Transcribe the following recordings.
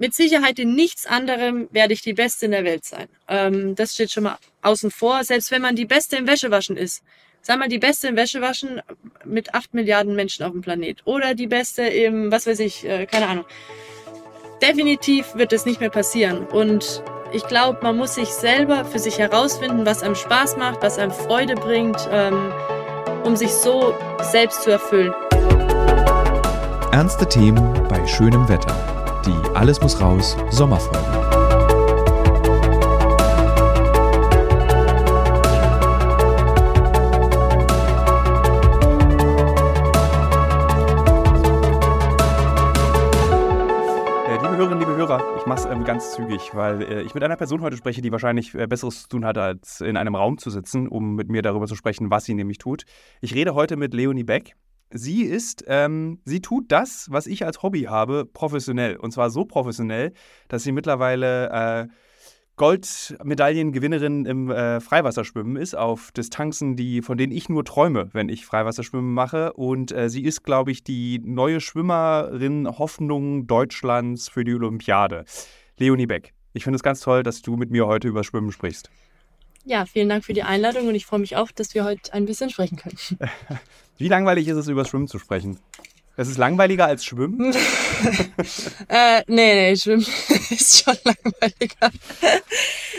mit Sicherheit in nichts anderem werde ich die Beste in der Welt sein. Ähm, das steht schon mal außen vor. Selbst wenn man die Beste im Wäschewaschen ist. Sag mal, die Beste im Wäschewaschen mit acht Milliarden Menschen auf dem Planet. Oder die Beste im, was weiß ich, äh, keine Ahnung. Definitiv wird es nicht mehr passieren. Und ich glaube, man muss sich selber für sich herausfinden, was einem Spaß macht, was einem Freude bringt, ähm, um sich so selbst zu erfüllen. Ernste Themen bei schönem Wetter. Die Alles muss raus Sommerfolge. Mache es ganz zügig, weil äh, ich mit einer Person heute spreche, die wahrscheinlich äh, Besseres zu tun hat, als in einem Raum zu sitzen, um mit mir darüber zu sprechen, was sie nämlich tut. Ich rede heute mit Leonie Beck. Sie ist, ähm, sie tut das, was ich als Hobby habe, professionell. Und zwar so professionell, dass sie mittlerweile äh, Goldmedaillengewinnerin im äh, Freiwasserschwimmen ist, auf Distanzen, die, von denen ich nur träume, wenn ich Freiwasserschwimmen mache. Und äh, sie ist, glaube ich, die neue Schwimmerin Hoffnung Deutschlands für die Olympiade. Leonie Beck, ich finde es ganz toll, dass du mit mir heute über Schwimmen sprichst. Ja, vielen Dank für die Einladung und ich freue mich auch, dass wir heute ein bisschen sprechen können. Wie langweilig ist es, über Schwimmen zu sprechen? Es ist langweiliger als Schwimmen? äh, nee, nee, Schwimmen ist schon langweiliger.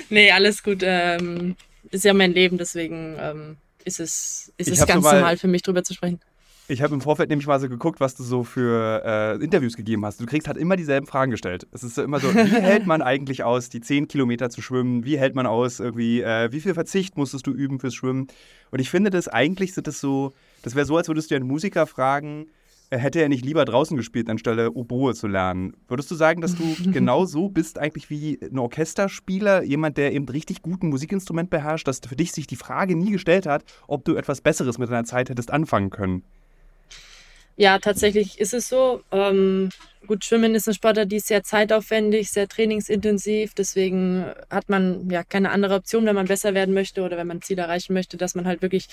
nee, alles gut. Ähm, ist ja mein Leben, deswegen ähm, ist es, ist es ganz normal für mich, drüber zu sprechen. Ich habe im Vorfeld nämlich mal so geguckt, was du so für äh, Interviews gegeben hast. Du kriegst halt immer dieselben Fragen gestellt. Es ist so immer so, wie hält man eigentlich aus, die 10 Kilometer zu schwimmen? Wie hält man aus, irgendwie, äh, wie viel Verzicht musstest du üben fürs Schwimmen? Und ich finde das, eigentlich sind das so, das wäre so, als würdest du einen Musiker fragen, hätte er nicht lieber draußen gespielt, anstelle Oboe zu lernen. Würdest du sagen, dass du genau so bist eigentlich wie ein Orchesterspieler, jemand, der eben richtig gut ein Musikinstrument beherrscht, dass für dich sich die Frage nie gestellt hat, ob du etwas Besseres mit deiner Zeit hättest anfangen können? Ja, tatsächlich ist es so. Ähm, gut, Schwimmen ist ein Sportart, die ist sehr zeitaufwendig, sehr trainingsintensiv. Deswegen hat man ja keine andere Option, wenn man besser werden möchte oder wenn man ein Ziel erreichen möchte, dass man halt wirklich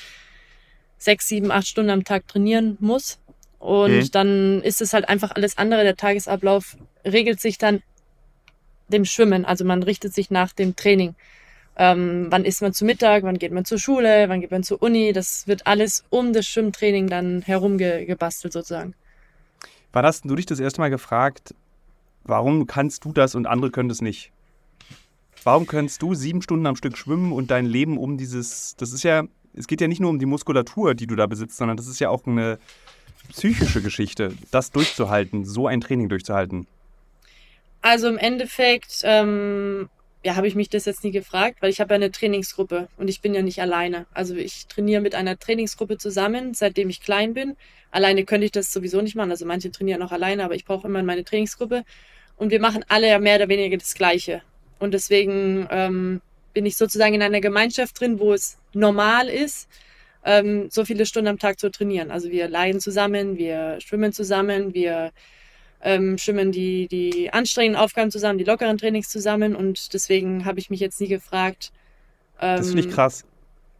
sechs, sieben, acht Stunden am Tag trainieren muss. Und mhm. dann ist es halt einfach alles andere. Der Tagesablauf regelt sich dann dem Schwimmen. Also man richtet sich nach dem Training. Ähm, wann isst man zu Mittag, wann geht man zur Schule, wann geht man zur Uni. Das wird alles um das Schwimmtraining dann herumgebastelt sozusagen. Wann hast du dich das erste Mal gefragt, warum kannst du das und andere können das nicht? Warum kannst du sieben Stunden am Stück schwimmen und dein Leben um dieses, das ist ja, es geht ja nicht nur um die Muskulatur, die du da besitzt, sondern das ist ja auch eine, psychische Geschichte, das durchzuhalten, so ein Training durchzuhalten? Also im Endeffekt, ähm, ja, habe ich mich das jetzt nie gefragt, weil ich habe ja eine Trainingsgruppe und ich bin ja nicht alleine. Also ich trainiere mit einer Trainingsgruppe zusammen, seitdem ich klein bin. Alleine könnte ich das sowieso nicht machen. Also manche trainieren auch alleine, aber ich brauche immer meine Trainingsgruppe. Und wir machen alle ja mehr oder weniger das Gleiche. Und deswegen ähm, bin ich sozusagen in einer Gemeinschaft drin, wo es normal ist, ähm, so viele Stunden am Tag zu trainieren. Also wir leiden zusammen, wir schwimmen zusammen, wir ähm, schwimmen die, die anstrengenden Aufgaben zusammen, die lockeren Trainings zusammen und deswegen habe ich mich jetzt nie gefragt. Ähm, das finde ich krass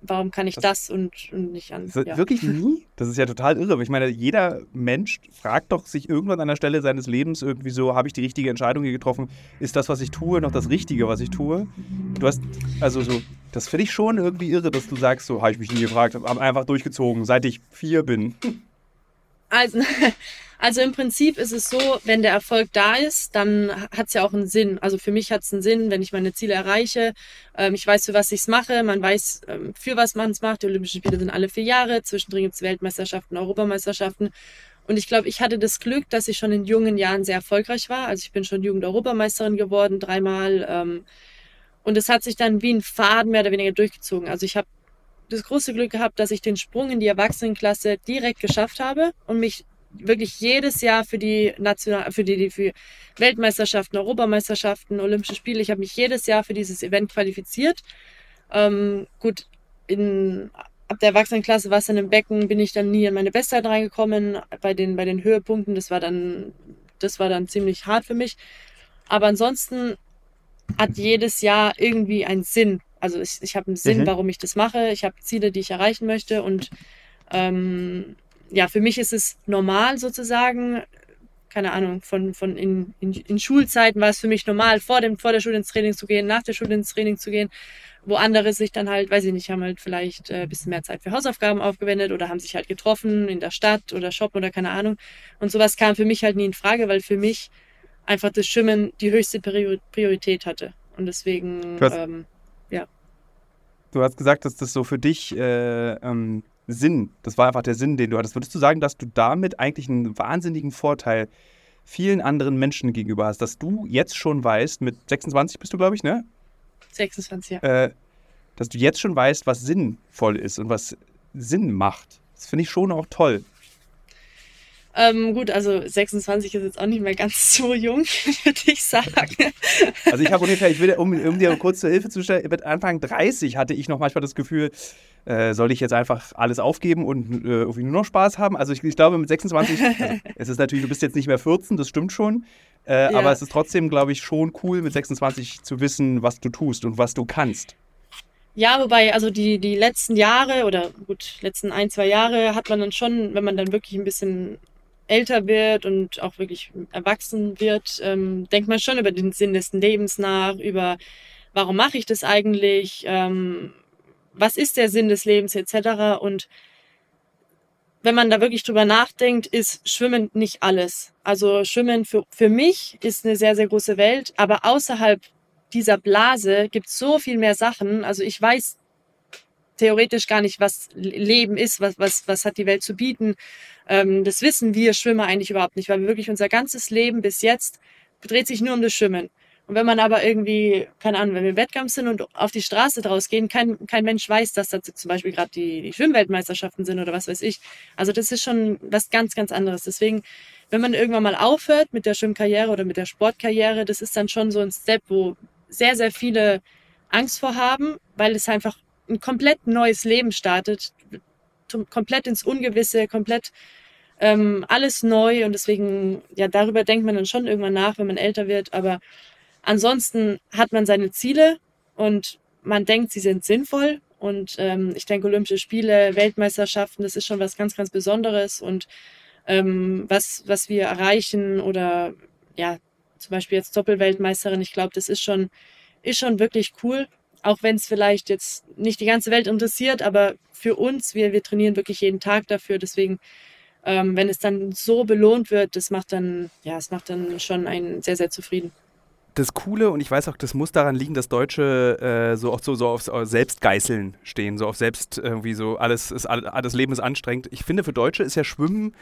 warum kann ich das, das und, und, nicht an. Ja. Wirklich nie? Das ist ja total irre. Ich meine, jeder Mensch fragt doch sich irgendwann an der Stelle seines Lebens irgendwie so, habe ich die richtige Entscheidung hier getroffen? Ist das, was ich tue, noch das Richtige, was ich tue? Du hast, also so, das finde ich schon irgendwie irre, dass du sagst, so, habe ich mich nie gefragt, habe einfach durchgezogen, seit ich vier bin. Also, also im Prinzip ist es so, wenn der Erfolg da ist, dann hat es ja auch einen Sinn. Also für mich hat es einen Sinn, wenn ich meine Ziele erreiche. Ähm, ich weiß, für was ich es mache. Man weiß, ähm, für was man es macht. Die Olympischen Spiele sind alle vier Jahre. Zwischendrin gibt es Weltmeisterschaften, Europameisterschaften. Und ich glaube, ich hatte das Glück, dass ich schon in jungen Jahren sehr erfolgreich war. Also ich bin schon Jugend-Europameisterin geworden, dreimal. Ähm, und es hat sich dann wie ein Faden mehr oder weniger durchgezogen. Also ich habe das große Glück gehabt, dass ich den Sprung in die Erwachsenenklasse direkt geschafft habe und mich wirklich jedes Jahr für die National für die, für Weltmeisterschaften, Europameisterschaften, Olympische Spiele, ich habe mich jedes Jahr für dieses Event qualifiziert. Ähm, gut, in, ab der Erwachsenenklasse es dann im Becken, bin ich dann nie in meine Bestzeit reingekommen. Bei den, bei den Höhepunkten, das war dann, das war dann ziemlich hart für mich. Aber ansonsten hat jedes Jahr irgendwie einen Sinn. Also ich, ich habe einen Sinn, mhm. warum ich das mache. Ich habe Ziele, die ich erreichen möchte und ähm, ja, für mich ist es normal sozusagen, keine Ahnung, von, von in, in, in Schulzeiten war es für mich normal, vor, dem, vor der Schule ins Training zu gehen, nach der Schule ins Training zu gehen, wo andere sich dann halt, weiß ich nicht, haben halt vielleicht äh, ein bisschen mehr Zeit für Hausaufgaben aufgewendet oder haben sich halt getroffen in der Stadt oder shoppen oder keine Ahnung. Und sowas kam für mich halt nie in Frage, weil für mich einfach das Schwimmen die höchste Priorität hatte. Und deswegen, ähm, ja. Du hast gesagt, dass das so für dich äh, ähm, Sinn, das war einfach der Sinn, den du hattest. Würdest du sagen, dass du damit eigentlich einen wahnsinnigen Vorteil vielen anderen Menschen gegenüber hast, dass du jetzt schon weißt, mit 26 bist du, glaube ich, ne? 26, ja. Äh, dass du jetzt schon weißt, was sinnvoll ist und was Sinn macht. Das finde ich schon auch toll. Ähm, gut, also 26 ist jetzt auch nicht mehr ganz so jung, würde ich sagen. Also ich habe ungefähr, ich will, um, um, dir kurz zur Hilfe zu stellen, mit Anfang 30 hatte ich noch manchmal das Gefühl, äh, soll ich jetzt einfach alles aufgeben und äh, irgendwie nur noch Spaß haben? Also ich, ich glaube mit 26, also es ist natürlich, du bist jetzt nicht mehr 14, das stimmt schon. Äh, ja. Aber es ist trotzdem, glaube ich, schon cool, mit 26 zu wissen, was du tust und was du kannst. Ja, wobei, also die, die letzten Jahre oder gut, letzten ein, zwei Jahre hat man dann schon, wenn man dann wirklich ein bisschen älter wird und auch wirklich erwachsen wird, ähm, denkt man schon über den Sinn des Lebens nach, über warum mache ich das eigentlich, ähm, was ist der Sinn des Lebens etc. Und wenn man da wirklich drüber nachdenkt, ist Schwimmen nicht alles. Also Schwimmen für, für mich ist eine sehr, sehr große Welt, aber außerhalb dieser Blase gibt es so viel mehr Sachen. Also ich weiß theoretisch gar nicht, was Leben ist, was, was, was hat die Welt zu bieten. Ähm, das wissen wir Schwimmer eigentlich überhaupt nicht, weil wirklich unser ganzes Leben bis jetzt dreht sich nur um das Schwimmen. Und wenn man aber irgendwie, keine Ahnung, wenn wir im Wettkampf sind und auf die Straße draus gehen, kein, kein Mensch weiß, dass da zum Beispiel gerade die, die Schwimmweltmeisterschaften sind oder was weiß ich. Also das ist schon was ganz, ganz anderes. Deswegen, wenn man irgendwann mal aufhört mit der Schwimmkarriere oder mit der Sportkarriere, das ist dann schon so ein Step, wo sehr, sehr viele Angst vor haben, weil es einfach ein komplett neues Leben startet, komplett ins Ungewisse, komplett ähm, alles neu. Und deswegen, ja, darüber denkt man dann schon irgendwann nach, wenn man älter wird, aber ansonsten hat man seine Ziele und man denkt, sie sind sinnvoll. Und ähm, ich denke, Olympische Spiele, Weltmeisterschaften, das ist schon was ganz, ganz Besonderes. Und ähm, was, was wir erreichen oder ja, zum Beispiel jetzt Doppelweltmeisterin, ich glaube, das ist schon, ist schon wirklich cool auch wenn es vielleicht jetzt nicht die ganze Welt interessiert, aber für uns, wir, wir trainieren wirklich jeden Tag dafür. Deswegen, ähm, wenn es dann so belohnt wird, das macht dann, ja, es macht dann schon einen sehr, sehr zufrieden das Coole, und ich weiß auch, das muss daran liegen, dass Deutsche äh, so oft so, so auf Selbstgeißeln stehen, so auf Selbst irgendwie so, alles ist, alles Leben ist anstrengend. Ich finde, für Deutsche ist ja Schwimmen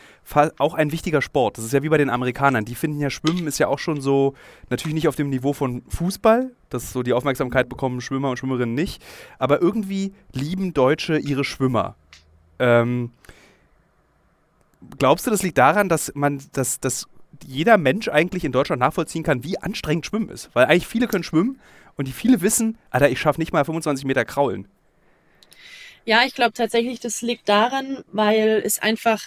auch ein wichtiger Sport. Das ist ja wie bei den Amerikanern. Die finden ja, Schwimmen ist ja auch schon so, natürlich nicht auf dem Niveau von Fußball, dass so die Aufmerksamkeit bekommen Schwimmer und Schwimmerinnen nicht, aber irgendwie lieben Deutsche ihre Schwimmer. Ähm, glaubst du, das liegt daran, dass man, dass, dass jeder Mensch eigentlich in Deutschland nachvollziehen kann, wie anstrengend Schwimmen ist. Weil eigentlich viele können schwimmen und die viele wissen, Alter, ich schaffe nicht mal 25 Meter kraulen. Ja, ich glaube tatsächlich, das liegt daran, weil es einfach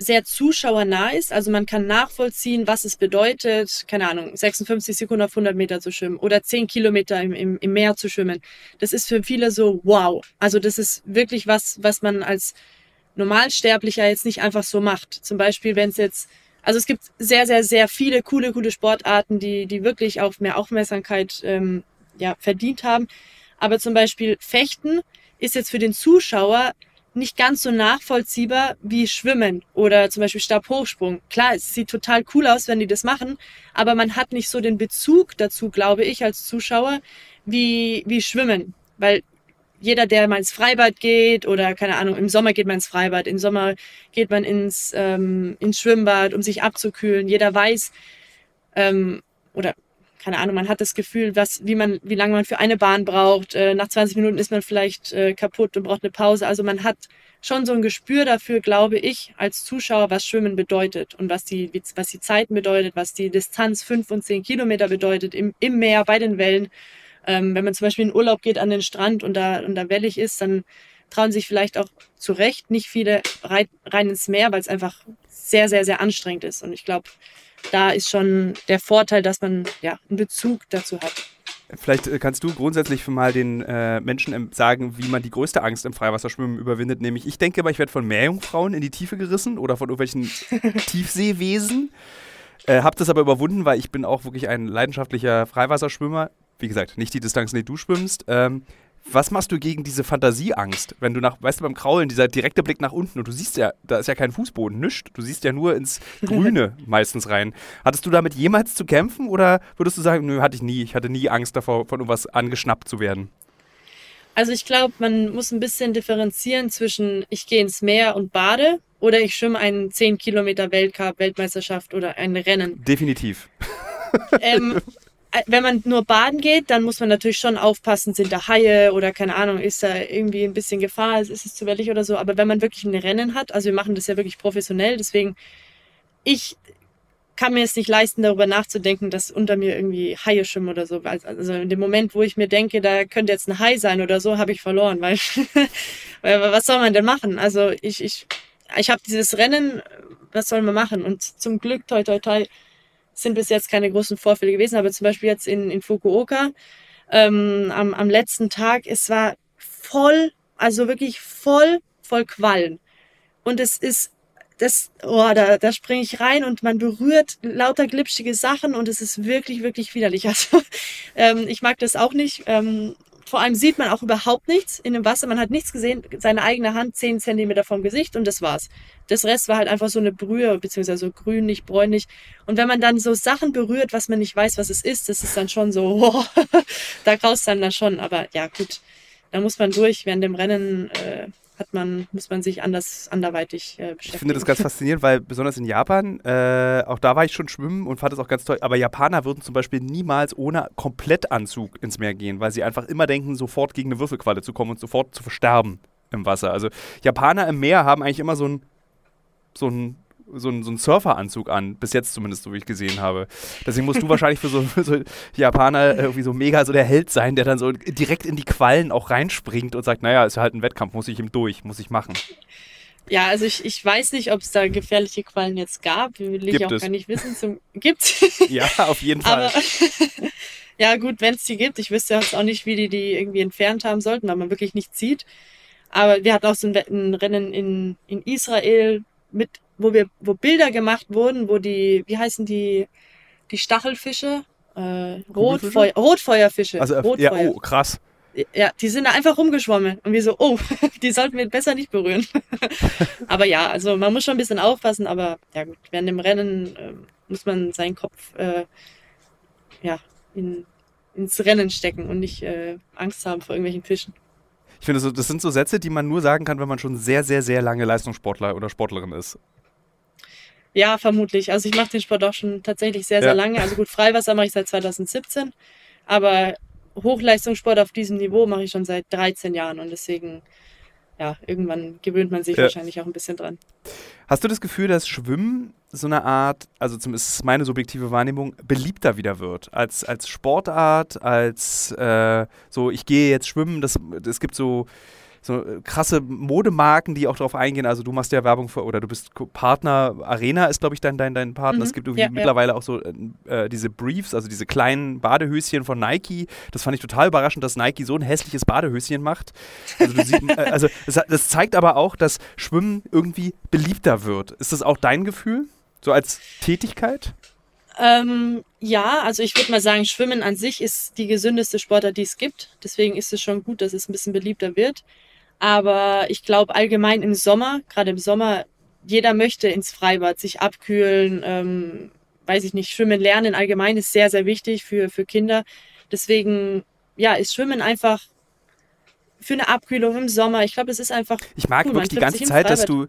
sehr zuschauernah ist. Also man kann nachvollziehen, was es bedeutet, keine Ahnung, 56 Sekunden auf 100 Meter zu schwimmen oder 10 Kilometer im, im, im Meer zu schwimmen. Das ist für viele so wow. Also das ist wirklich was, was man als Normalsterblicher jetzt nicht einfach so macht. Zum Beispiel, wenn es jetzt also es gibt sehr, sehr, sehr viele coole, coole Sportarten, die, die wirklich auch mehr Aufmerksamkeit ähm, ja, verdient haben. Aber zum Beispiel Fechten ist jetzt für den Zuschauer nicht ganz so nachvollziehbar wie Schwimmen oder zum Beispiel Stabhochsprung. Klar, es sieht total cool aus, wenn die das machen, aber man hat nicht so den Bezug dazu, glaube ich, als Zuschauer, wie, wie Schwimmen. Weil jeder, der mal ins Freibad geht oder keine Ahnung, im Sommer geht man ins Freibad, im Sommer geht man ins, ähm, ins Schwimmbad, um sich abzukühlen. Jeder weiß ähm, oder keine Ahnung, man hat das Gefühl, was, wie man, wie lange man für eine Bahn braucht. Äh, nach 20 Minuten ist man vielleicht äh, kaputt und braucht eine Pause. Also man hat schon so ein Gespür dafür, glaube ich, als Zuschauer, was Schwimmen bedeutet und was die, was die Zeiten bedeutet, was die Distanz fünf und zehn Kilometer bedeutet im, im Meer bei den Wellen. Ähm, wenn man zum Beispiel in Urlaub geht an den Strand und da, und da wellig ist, dann trauen sich vielleicht auch zu Recht nicht viele rein, rein ins Meer, weil es einfach sehr, sehr, sehr anstrengend ist. Und ich glaube, da ist schon der Vorteil, dass man ja einen Bezug dazu hat. Vielleicht äh, kannst du grundsätzlich mal den äh, Menschen sagen, wie man die größte Angst im Freiwasserschwimmen überwindet. Nämlich, ich denke immer, ich werde von Meerjungfrauen in die Tiefe gerissen oder von irgendwelchen Tiefseewesen. Äh, hab das aber überwunden, weil ich bin auch wirklich ein leidenschaftlicher Freiwasserschwimmer. Wie gesagt, nicht die Distanz, die du schwimmst. Ähm, was machst du gegen diese Fantasieangst, wenn du nach, weißt du, beim Kraulen, dieser direkte Blick nach unten und du siehst ja, da ist ja kein Fußboden, nichts. Du siehst ja nur ins Grüne meistens rein. Hattest du damit jemals zu kämpfen oder würdest du sagen, nö, hatte ich nie. Ich hatte nie Angst davor, von irgendwas angeschnappt zu werden? Also ich glaube, man muss ein bisschen differenzieren zwischen ich gehe ins Meer und bade oder ich schwimme einen 10 Kilometer Weltcup, Weltmeisterschaft oder ein Rennen. Definitiv. Ähm, äh, wenn man nur baden geht, dann muss man natürlich schon aufpassen, sind da Haie oder keine Ahnung, ist da irgendwie ein bisschen Gefahr, ist es zu wellig oder so. Aber wenn man wirklich ein Rennen hat, also wir machen das ja wirklich professionell, deswegen ich kann mir es nicht leisten, darüber nachzudenken, dass unter mir irgendwie Haie schwimmen oder so. Also in dem Moment, wo ich mir denke, da könnte jetzt ein Hai sein oder so, habe ich verloren, weil, weil was soll man denn machen? Also ich, ich, ich habe dieses Rennen, was soll man machen? Und zum Glück, toi, toi, toi, sind bis jetzt keine großen Vorfälle gewesen, aber zum Beispiel jetzt in, in Fukuoka ähm, am, am letzten Tag, es war voll, also wirklich voll, voll Quallen. Und es ist, das, oh, da, da springe ich rein und man berührt lauter glitschige Sachen und es ist wirklich, wirklich widerlich. Also ähm, ich mag das auch nicht. Ähm, vor allem sieht man auch überhaupt nichts in dem Wasser. Man hat nichts gesehen, seine eigene Hand zehn Zentimeter vom Gesicht und das war's. Das Rest war halt einfach so eine Brühe, beziehungsweise so grünlich, bräunlich. Und wenn man dann so Sachen berührt, was man nicht weiß, was es ist, das ist dann schon so, oh, da graust dann dann schon. Aber ja, gut, da muss man durch. Während dem Rennen äh, hat man, muss man sich anders, anderweitig äh, beschäftigen. Ich finde das ganz faszinierend, weil besonders in Japan, äh, auch da war ich schon schwimmen und fand es auch ganz toll, aber Japaner würden zum Beispiel niemals ohne Komplettanzug ins Meer gehen, weil sie einfach immer denken, sofort gegen eine Würfelqualle zu kommen und sofort zu versterben im Wasser. Also Japaner im Meer haben eigentlich immer so ein, so ein so einen, so einen Surferanzug an, bis jetzt zumindest, so wie ich gesehen habe. Deswegen musst du wahrscheinlich für so, für so Japaner irgendwie so mega so der Held sein, der dann so direkt in die Quallen auch reinspringt und sagt, naja, ist ja halt ein Wettkampf, muss ich ihm durch, muss ich machen. Ja, also ich, ich weiß nicht, ob es da gefährliche Quallen jetzt gab. Will ich gibt auch es. gar nicht wissen. Zum, gibt Ja, auf jeden Fall. Aber ja, gut, wenn es die gibt. Ich wüsste jetzt auch nicht, wie die die irgendwie entfernt haben sollten, weil man wirklich nichts sieht. Aber wir hatten auch so ein, ein Rennen in, in Israel mit wo wir, wo Bilder gemacht wurden, wo die, wie heißen die, die Stachelfische? Äh, Rotfeu Rotfeuerfische. Also, Rotfeuer. ja, oh, krass. Ja, die sind da einfach rumgeschwommen und wir so, oh, die sollten wir besser nicht berühren. aber ja, also man muss schon ein bisschen aufpassen, aber ja gut, während dem Rennen äh, muss man seinen Kopf äh, ja, in, ins Rennen stecken und nicht äh, Angst haben vor irgendwelchen Fischen. Ich finde, das sind so Sätze, die man nur sagen kann, wenn man schon sehr, sehr, sehr lange Leistungssportler oder Sportlerin ist. Ja, vermutlich. Also ich mache den Sport auch schon tatsächlich sehr, sehr Ja. lange. Also gut, Freiwasser mache ich seit 2017, aber Hochleistungssport auf diesem Niveau mache ich schon seit 13 Jahren und deswegen, ja, irgendwann gewöhnt man sich Ja. wahrscheinlich auch ein bisschen dran. Hast du das Gefühl, dass Schwimmen so eine Art, also zumindest ist meine subjektive Wahrnehmung, beliebter wieder wird? Als, als Sportart, als äh, so, ich gehe jetzt schwimmen, das, es gibt so, so äh, krasse Modemarken, die auch darauf eingehen. Also du machst ja Werbung für, oder du bist Partner, Arena ist, glaube ich, dein, dein, dein Partner. Mhm, Es gibt irgendwie ja, ja. mittlerweile auch so äh, diese Briefs, also diese kleinen Badehöschen von Nike. Das fand ich total überraschend, dass Nike so ein hässliches Badehöschen macht. Also, du siehst, äh, also das, das zeigt aber auch, dass Schwimmen irgendwie beliebter wird. Ist das auch dein Gefühl? So als Tätigkeit? Ähm, ja, also ich würde mal sagen, Schwimmen an sich ist die gesündeste Sportart, die es gibt. Deswegen ist es schon gut, dass es ein bisschen beliebter wird. Aber ich glaube allgemein im Sommer, gerade im Sommer, jeder möchte ins Freibad sich abkühlen, ähm, weiß ich nicht, schwimmen lernen allgemein ist sehr, sehr wichtig für, für Kinder. Deswegen, ja, ist Schwimmen einfach für eine Abkühlung im Sommer. Ich glaube, es ist einfach Ich mag Cool, wirklich die ganze Zeit, dass du,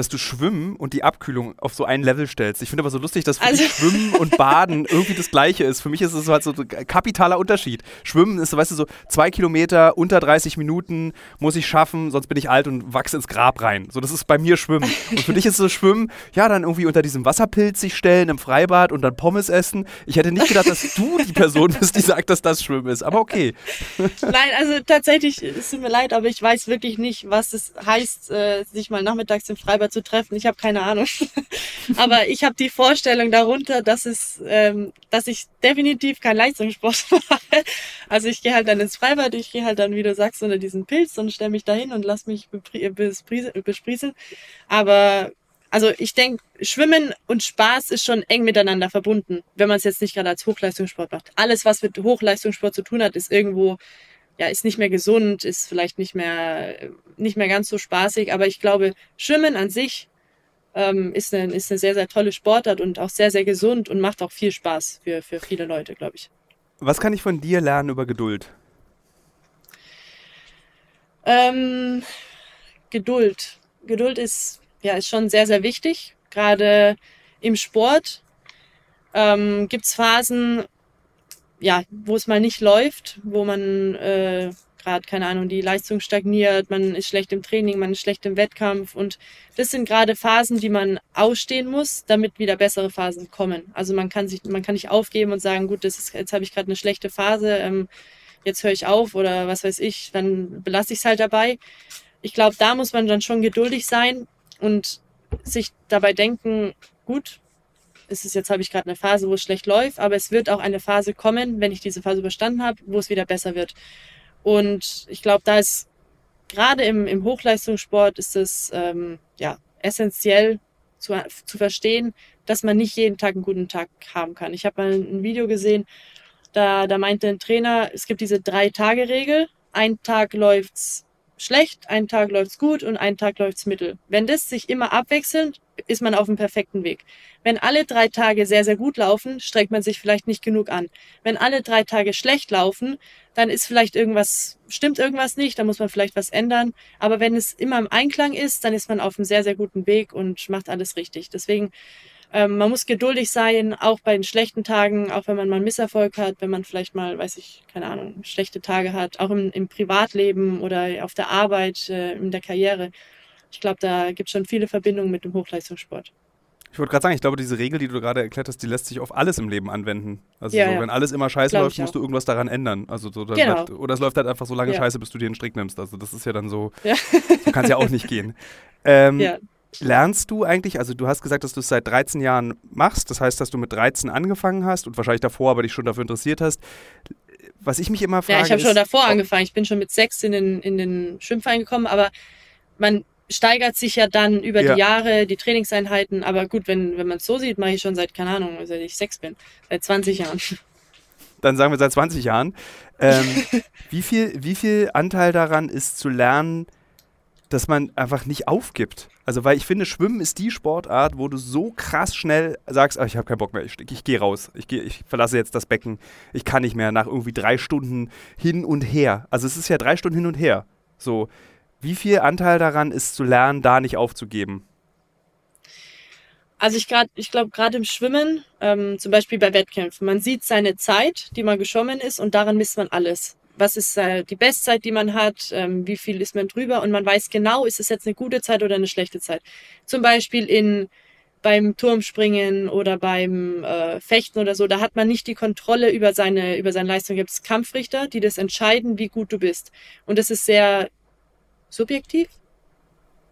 dass du Schwimmen und die Abkühlung auf so ein Level stellst. Ich finde aber so lustig, dass für Also- dich Schwimmen und Baden irgendwie das Gleiche ist. Für mich ist es halt so ein kapitaler Unterschied. Schwimmen ist, weißt du, so zwei Kilometer unter 30 Minuten muss ich schaffen, sonst bin ich alt und wachse ins Grab rein. So, das ist bei mir Schwimmen. Und für dich ist so Schwimmen, ja, dann irgendwie unter diesem Wasserpilz sich stellen im Freibad und dann Pommes essen. Ich hätte nicht gedacht, dass du die Person bist, die sagt, dass das Schwimmen ist. Aber okay. Nein, also tatsächlich, es tut mir leid, aber ich weiß wirklich nicht, was es heißt, äh, sich mal nachmittags im Freibad Zu treffen. Ich habe keine Ahnung. Aber ich habe die Vorstellung darunter, dass es, ähm, dass ich definitiv kein Leistungssport mache. Also ich gehe halt dann ins Freibad, ich gehe halt dann, wie du sagst, unter diesen Pilz und stelle mich dahin und lass mich besprießen. Aber also ich denke, Schwimmen und Spaß ist schon eng miteinander verbunden, wenn man es jetzt nicht gerade als Hochleistungssport macht. Alles, was mit Hochleistungssport zu tun hat, ist irgendwo, ja, ist nicht mehr gesund, ist vielleicht nicht mehr, nicht mehr ganz so spaßig. Aber ich glaube, Schwimmen an sich ähm, ist, eine, ist eine sehr, sehr tolle Sportart und auch sehr, sehr gesund und macht auch viel Spaß für, für viele Leute, glaube ich. Was kann ich von dir lernen über Geduld? Ähm, Geduld. Geduld ist ja, ist schon sehr, sehr wichtig. Gerade im Sport ähm, gibt es Phasen, ja, wo es mal nicht läuft, wo man äh, gerade, keine Ahnung, die Leistung stagniert, man ist schlecht im Training, man ist schlecht im Wettkampf. Und das sind gerade Phasen, die man ausstehen muss, damit wieder bessere Phasen kommen. Also man kann sich, man kann nicht aufgeben und sagen, gut, das ist, jetzt habe ich gerade eine schlechte Phase, ähm, jetzt höre ich auf oder was weiß ich, dann belasse ich es halt dabei. Ich glaube, da muss man dann schon geduldig sein und sich dabei denken, gut, es ist jetzt habe ich gerade eine Phase, wo es schlecht läuft, aber es wird auch eine Phase kommen, wenn ich diese Phase überstanden habe, wo es wieder besser wird. Und ich glaube, da ist gerade im, im Hochleistungssport ist es ähm, ja essentiell zu, zu verstehen, dass man nicht jeden Tag einen guten Tag haben kann. Ich habe mal ein Video gesehen, da, da meinte ein Trainer, es gibt diese Drei-Tage-Regel. Ein Tag läuft's schlecht, einen Tag läuft's gut und einen Tag läuft's mittel. Wenn das sich immer abwechselt, ist man auf dem perfekten Weg. Wenn alle drei Tage sehr, sehr gut laufen, strengt man sich vielleicht nicht genug an. Wenn alle drei Tage schlecht laufen, dann ist vielleicht irgendwas, stimmt irgendwas nicht, dann muss man vielleicht was ändern. Aber wenn es immer im Einklang ist, dann ist man auf einem sehr, sehr guten Weg und macht alles richtig. Deswegen ähm, man muss geduldig sein, auch bei den schlechten Tagen, auch wenn man mal Misserfolg hat, wenn man vielleicht mal, weiß ich, keine Ahnung, schlechte Tage hat, auch im, im Privatleben oder auf der Arbeit, äh, in der Karriere. Ich glaube, da gibt es schon viele Verbindungen mit dem Hochleistungssport. Ich wollte gerade sagen, ich glaube, diese Regel, die du gerade erklärt hast, die lässt sich auf alles im Leben anwenden. Also ja, so, ja. wenn alles immer scheiße läuft, musst du irgendwas daran ändern. Also so, genau. bleibt, oder es läuft halt einfach so lange ja. scheiße, bis du dir einen Strick nimmst. Also das ist ja dann so, ja. so kann es ja auch nicht gehen. Ähm. Lernst du eigentlich, also du hast gesagt, dass du es seit 13 Jahren machst, das heißt, dass du mit 13 angefangen hast und wahrscheinlich davor aber dich schon dafür interessiert hast. Was ich mich immer frage. Ja, ich habe schon davor angefangen. Ich bin schon mit sechs in den, in den Schwimmverein gekommen, aber man steigert sich ja dann über ja. die Jahre, die Trainingseinheiten. Aber gut, wenn, wenn man es so sieht, mache ich schon seit, keine Ahnung, seit ich sechs bin, seit 20 Jahren. Dann sagen wir seit 20 Jahren. Ähm, wie, viel, wie viel Anteil daran ist zu lernen, dass man einfach nicht aufgibt. Also, weil ich finde, Schwimmen ist die Sportart, wo du so krass schnell sagst, ach, ich habe keinen Bock mehr, ich, ich gehe raus, ich, geh, ich verlasse jetzt das Becken, ich kann nicht mehr nach irgendwie drei Stunden hin und her. Also es ist ja drei Stunden hin und her. So, wie viel Anteil daran ist zu lernen, da nicht aufzugeben? Also ich, ich glaube gerade im Schwimmen, ähm, zum Beispiel bei Wettkämpfen, man sieht seine Zeit, die man geschwommen ist und daran misst man alles was ist äh, die Bestzeit, die man hat, ähm, wie viel ist man drüber und man weiß genau, ist es jetzt eine gute Zeit oder eine schlechte Zeit. Zum Beispiel in beim Turmspringen oder beim äh, Fechten oder so, da hat man nicht die Kontrolle über seine, über seine Leistung. Gibt es Kampfrichter, die das entscheiden, wie gut du bist. Und das ist sehr subjektiv.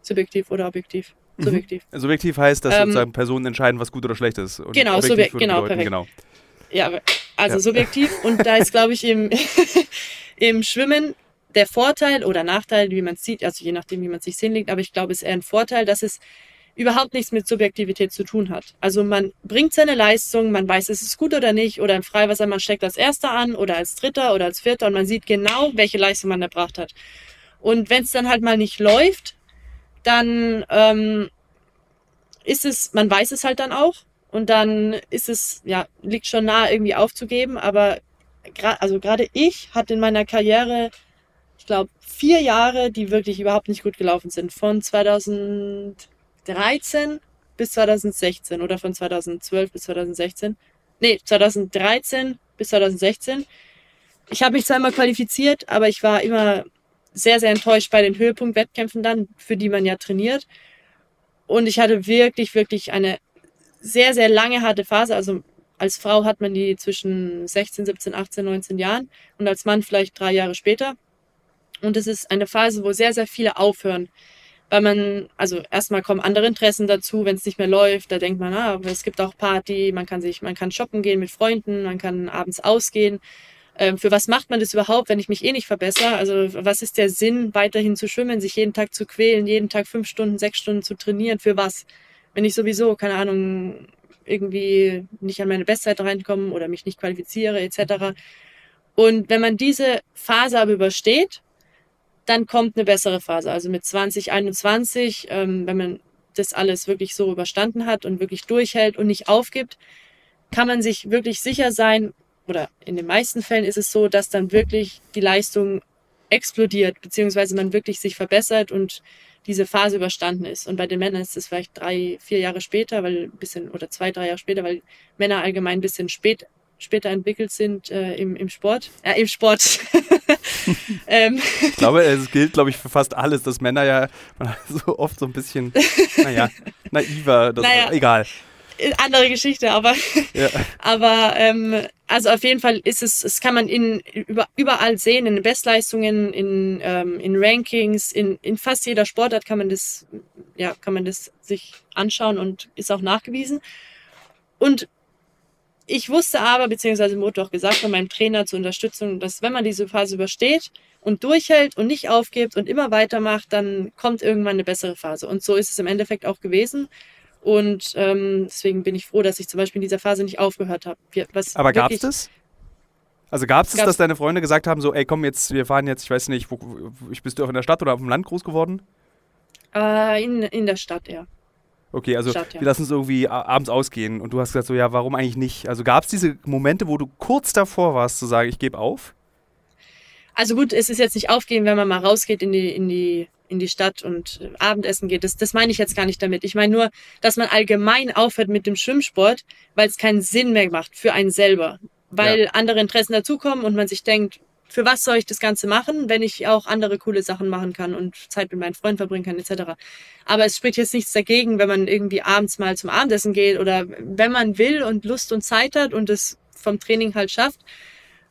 Subjektiv oder objektiv? Mhm. Subjektiv. Mhm. Subjektiv heißt, dass ähm, sozusagen Personen entscheiden, was gut oder schlecht ist. Und genau, subjektiv. Genau, perfekt. genau. Ja, also ja. subjektiv. Und da ist, glaube ich, im, im Schwimmen der Vorteil oder Nachteil, wie man es sieht, also je nachdem, wie man es sich hinlegt, aber ich glaube, es ist eher ein Vorteil, dass es überhaupt nichts mit Subjektivität zu tun hat. Also man bringt seine Leistung, man weiß, ist es gut oder nicht, oder im Freiwasser, man steckt als Erster an oder als Dritter oder als Vierter und man sieht genau, welche Leistung man erbracht hat. Und wenn es dann halt mal nicht läuft, dann ähm, ist es, man weiß es halt dann auch und dann ist es, ja, liegt schon nahe, irgendwie aufzugeben. Aber gerade, also gerade ich hatte in meiner Karriere, ich glaube, vier Jahre, die wirklich überhaupt nicht gut gelaufen sind. Von 2013 bis 2016 oder von 2012 bis 2016. Nee, 2013 bis 2016. Ich habe mich immer qualifiziert, aber ich war immer sehr, sehr enttäuscht bei den Höhepunktwettkämpfen dann, für die man ja trainiert. Und ich hatte wirklich, wirklich eine sehr, sehr lange harte Phase. Also als Frau hat man die zwischen 16, 17, 18, 19 Jahren und als Mann vielleicht drei Jahre später. Und es ist eine Phase, wo sehr, sehr viele aufhören. weil man, also erstmal kommen andere Interessen dazu, wenn es nicht mehr läuft, da denkt man, ah, es gibt auch Party, man kann sich, man kann shoppen gehen mit Freunden, man kann abends ausgehen. Ähm, für was macht man das überhaupt, wenn ich mich eh nicht verbessere? Also was ist der Sinn, weiterhin zu schwimmen, sich jeden Tag zu quälen, jeden Tag fünf Stunden, sechs Stunden zu trainieren? Für was? Wenn ich sowieso, keine Ahnung, irgendwie nicht an meine Bestzeit reinkomme oder mich nicht qualifiziere etc. Und wenn man diese Phase aber übersteht, dann kommt eine bessere Phase. Also mit 2021, ähm, wenn man das alles wirklich so überstanden hat und wirklich durchhält und nicht aufgibt, kann man sich wirklich sicher sein, oder in den meisten Fällen ist es so, dass dann wirklich die Leistung explodiert, beziehungsweise man wirklich sich verbessert und diese Phase überstanden ist. Und bei den Männern ist es vielleicht drei, vier Jahre später, weil ein bisschen, oder zwei, drei Jahre später, weil Männer allgemein ein bisschen spät, später entwickelt sind äh, im, im Sport. Äh, im Sport. ähm. Ich glaube, es gilt, glaube ich, für fast alles, dass Männer ja so oft so ein bisschen, naja, naiver, das, naja, egal andere Geschichte, aber, ja. aber ähm, also auf jeden Fall ist es, das kann man in, über, überall sehen, in den Bestleistungen, in, ähm, in Rankings, in, in fast jeder Sportart kann man das, ja, kann man das sich anschauen und ist auch nachgewiesen. Und ich wusste aber, beziehungsweise wurde auch gesagt von meinem Trainer zur Unterstützung, dass wenn man diese Phase übersteht und durchhält und nicht aufgibt und immer weitermacht, dann kommt irgendwann eine bessere Phase. Und so ist es im Endeffekt auch gewesen. Und ähm, deswegen bin ich froh, dass ich zum Beispiel in dieser Phase nicht aufgehört habe. Aber gab es das? Also gab es das, dass deine Freunde gesagt haben, so, ey, komm jetzt, wir fahren jetzt, ich weiß nicht, wo, ich bist du auch in der Stadt oder auf dem Land groß geworden? Äh, in, in der Stadt, ja. Okay, also Stadt, ja. wir lassen es irgendwie abends ausgehen und du hast gesagt so, ja, warum eigentlich nicht? Also gab es diese Momente, wo du kurz davor warst zu sagen, ich gebe auf? Also gut, es ist jetzt nicht aufgehen, wenn man mal rausgeht in die, in die in die Stadt und äh, Abendessen geht. Das, das meine ich jetzt gar nicht damit. Ich meine nur, dass man allgemein aufhört mit dem Schwimmsport, weil es keinen Sinn mehr macht für einen selber. Weil ja. andere Interessen dazukommen und man sich denkt, für was soll ich das Ganze machen, wenn ich auch andere coole Sachen machen kann und Zeit mit meinen Freunden verbringen kann, etc. Aber es spricht jetzt nichts dagegen, wenn man irgendwie abends mal zum Abendessen geht oder wenn man will und Lust und Zeit hat und es vom Training halt schafft,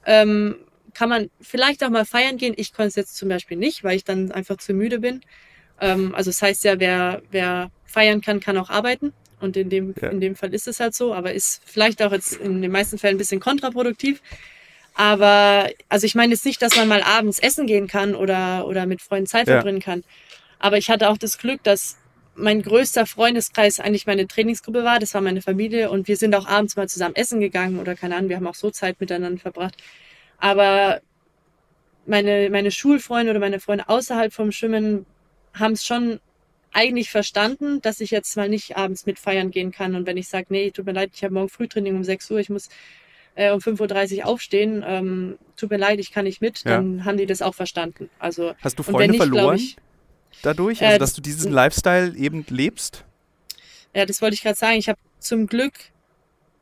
ähm, kann man vielleicht auch mal feiern gehen. Ich konnte es jetzt zum Beispiel nicht, weil ich dann einfach zu müde bin. Ähm, also das heißt ja, wer, wer feiern kann, kann auch arbeiten. Und in dem, ja. in dem Fall ist es halt so, aber ist vielleicht auch jetzt in den meisten Fällen ein bisschen kontraproduktiv. Aber also ich meine jetzt nicht, dass man mal abends essen gehen kann oder, oder mit Freunden Zeit ja. verbringen kann. Aber ich hatte auch das Glück, dass mein größter Freundeskreis eigentlich meine Trainingsgruppe war. Das war meine Familie und wir sind auch abends mal zusammen essen gegangen oder keine Ahnung, wir haben auch so Zeit miteinander verbracht. Aber meine, meine Schulfreunde oder meine Freunde außerhalb vom Schwimmen haben es schon eigentlich verstanden, dass ich jetzt mal nicht abends mit feiern gehen kann. Und wenn ich sage, nee, tut mir leid, ich habe morgen Frühtraining um 6 Uhr, ich muss äh, um 5.30 Uhr aufstehen, ähm, tut mir leid, ich kann nicht mit, dann haben die das auch verstanden. Also, Hast du Freunde nicht, verloren ich, dadurch, also äh, dass du diesen Lifestyle eben lebst? Ja, das wollte ich gerade sagen. Ich habe zum Glück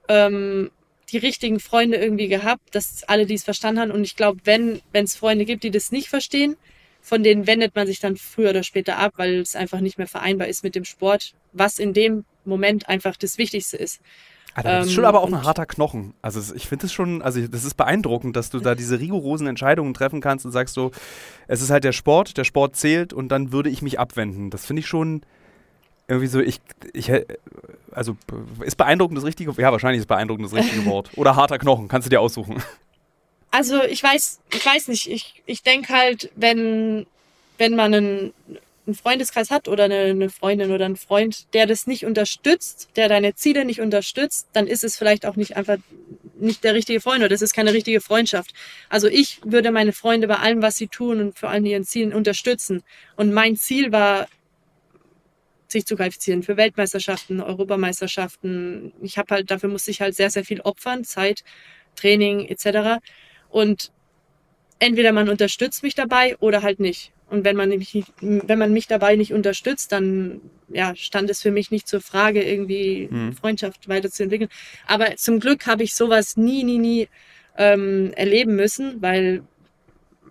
ähm, die richtigen Freunde irgendwie gehabt, dass alle dies verstanden haben. Und ich glaube, wenn es Freunde gibt, die das nicht verstehen, von denen wendet man sich dann früher oder später ab, weil es einfach nicht mehr vereinbar ist mit dem Sport, was in dem Moment einfach das Wichtigste ist. Alter, das ist schon ähm, aber auch ein harter Knochen. Also ich finde es schon, also das ist beeindruckend, dass du da diese rigorosen Entscheidungen treffen kannst und sagst so, es ist halt der Sport, der Sport zählt und dann würde ich mich abwenden. Das finde ich schon irgendwie so, ich, ich, also ist beeindruckend das richtige, ja wahrscheinlich ist beeindruckend das richtige Wort. Oder harter Knochen, kannst du dir aussuchen. Also ich weiß, ich weiß nicht, ich, ich denke halt, wenn, wenn man einen, einen Freundeskreis hat oder eine, eine Freundin oder einen Freund, der das nicht unterstützt, der deine Ziele nicht unterstützt, dann ist es vielleicht auch nicht einfach nicht der richtige Freund oder das ist keine richtige Freundschaft. Also ich würde meine Freunde bei allem, was sie tun und vor allem ihren Zielen unterstützen. Und mein Ziel war sich zu qualifizieren für Weltmeisterschaften, Europameisterschaften. Ich habe halt, dafür musste ich halt sehr, sehr viel opfern, Zeit, Training etc. Und entweder man unterstützt mich dabei oder halt nicht. Und wenn man mich, wenn man mich dabei nicht unterstützt, dann ja, stand es für mich nicht zur Frage, irgendwie mhm. Freundschaft weiterzuentwickeln. Aber zum Glück habe ich sowas nie, nie, nie ähm, erleben müssen, weil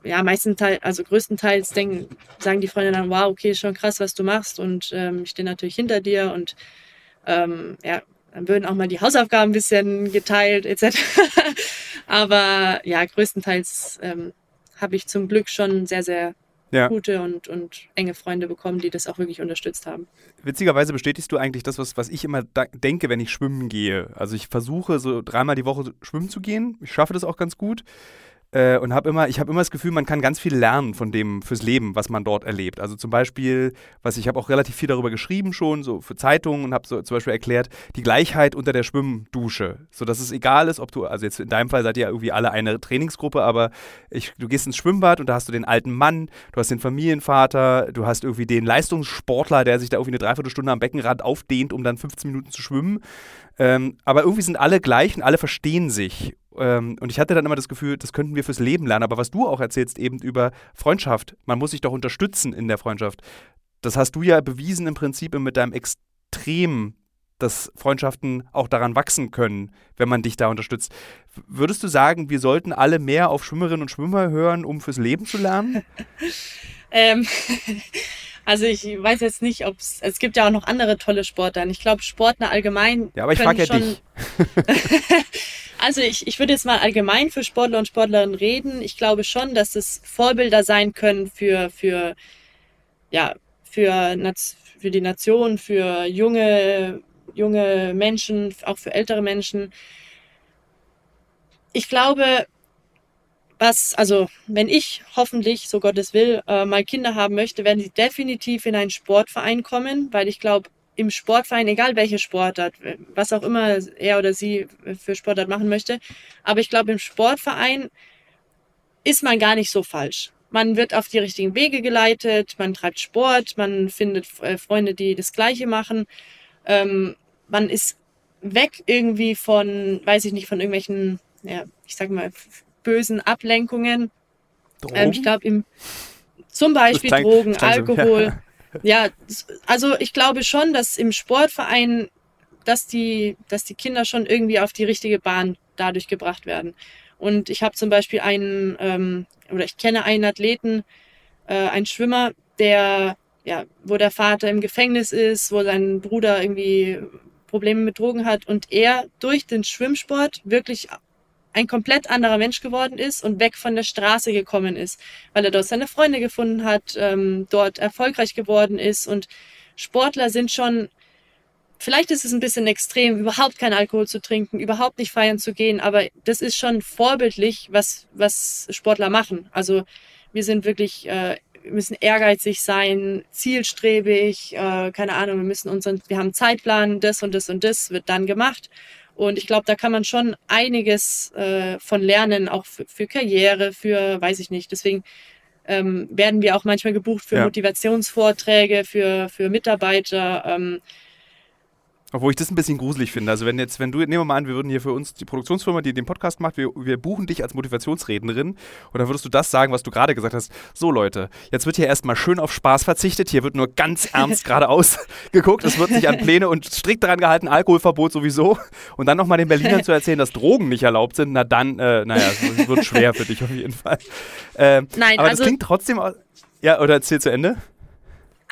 ja, meistenteils, also größtenteils denken, sagen die Freunde dann, wow, okay, schon krass, was du machst und ähm, ich stehe natürlich hinter dir und ähm, ja, dann würden auch mal die Hausaufgaben ein bisschen geteilt etc. Aber ja, größtenteils ähm, habe ich zum Glück schon sehr, sehr ja. gute und, und enge Freunde bekommen, die das auch wirklich unterstützt haben. Witzigerweise bestätigst du eigentlich das, was, was ich immer denke, wenn ich schwimmen gehe. Also ich versuche so dreimal die Woche schwimmen zu gehen. Ich schaffe das auch ganz gut. Äh, und habe immer, ich habe immer das Gefühl, man kann ganz viel lernen von dem fürs Leben, was man dort erlebt. Also zum Beispiel, was ich habe auch relativ viel darüber geschrieben schon, so für Zeitungen und habe so zum Beispiel erklärt, die Gleichheit unter der Schwimmdusche, so dass es egal ist, ob du, also jetzt in deinem Fall seid ihr ja irgendwie alle eine Trainingsgruppe, aber ich, du gehst ins Schwimmbad und da hast du den alten Mann, du hast den Familienvater, du hast irgendwie den Leistungssportler, der sich da irgendwie eine Dreiviertelstunde am Beckenrand aufdehnt, um dann 15 Minuten zu schwimmen. Ähm, aber irgendwie sind alle gleich und alle verstehen sich. Ähm, und ich hatte dann immer das Gefühl, das könnten wir fürs Leben lernen. Aber was du auch erzählst, eben über Freundschaft, man muss sich doch unterstützen in der Freundschaft. Das hast du ja bewiesen im Prinzip mit deinem Extrem, dass Freundschaften auch daran wachsen können, wenn man dich da unterstützt. Würdest du sagen, wir sollten alle mehr auf Schwimmerinnen und Schwimmer hören, um fürs Leben zu lernen? ähm, also ich weiß jetzt nicht, ob es, es gibt ja auch noch andere tolle Sportler. Ich glaube, Sportler allgemein. Ja, aber ich frage ja schon, dich. Also ich, ich würde jetzt mal allgemein für Sportler und Sportlerinnen reden. Ich glaube schon, dass es Vorbilder sein können für, für, ja, für, für die Nation, für junge, junge Menschen, auch für ältere Menschen. Ich glaube, was, also wenn ich hoffentlich, so Gottes will, äh, mal Kinder haben möchte, werden sie definitiv in einen Sportverein kommen, weil ich glaube, im Sportverein, egal welche Sportart, was auch immer er oder sie für Sportart machen möchte. Aber ich glaube, im Sportverein ist man gar nicht so falsch. Man wird auf die richtigen Wege geleitet, man treibt Sport, man findet äh, Freunde, die das Gleiche machen. Ähm, man ist weg irgendwie von, weiß ich nicht, von irgendwelchen, ja, ich sag mal, bösen Ablenkungen. Ähm, ich glaube, zum Beispiel klang, Drogen, klang Alkohol. ja. Ja, also ich glaube schon, dass im Sportverein, dass die, dass die Kinder schon irgendwie auf die richtige Bahn dadurch gebracht werden. Und ich habe zum Beispiel einen, ähm, oder ich kenne einen Athleten, äh, einen Schwimmer, der, ja, wo der Vater im Gefängnis ist, wo sein Bruder irgendwie Probleme mit Drogen hat und er durch den Schwimmsport wirklich ein komplett anderer Mensch geworden ist und weg von der Straße gekommen ist, weil er dort seine Freunde gefunden hat, ähm, dort erfolgreich geworden ist und Sportler sind schon, vielleicht ist es ein bisschen extrem, überhaupt keinen Alkohol zu trinken, überhaupt nicht feiern zu gehen, aber das ist schon vorbildlich, was, was Sportler machen. Also wir sind wirklich, äh, wir müssen ehrgeizig sein, zielstrebig, äh, keine Ahnung, wir müssen unseren, wir haben Zeitplan, das und das und das wird dann gemacht. Und ich glaube, da kann man schon einiges äh, von lernen, auch für, für, Karriere, für, weiß ich nicht. Deswegen ähm, werden wir auch manchmal gebucht für ja. Motivationsvorträge, für, für Mitarbeiter. Ähm, obwohl ich das ein bisschen gruselig finde. Also wenn jetzt, wenn du, nehmen wir mal an, wir würden hier für uns die Produktionsfirma, die den Podcast macht, wir, wir buchen dich als Motivationsrednerin und dann würdest du das sagen, was du gerade gesagt hast. So Leute, jetzt wird hier erstmal schön auf Spaß verzichtet, hier wird nur ganz ernst geradeaus geguckt, es wird sich an Pläne und strikt daran gehalten, Alkoholverbot sowieso. Und dann nochmal den Berlinern zu erzählen, dass Drogen nicht erlaubt sind, na dann, äh, naja, es wird schwer für dich auf jeden Fall. Äh, Nein, aber also, das klingt trotzdem, ja, oder erzähl zu Ende.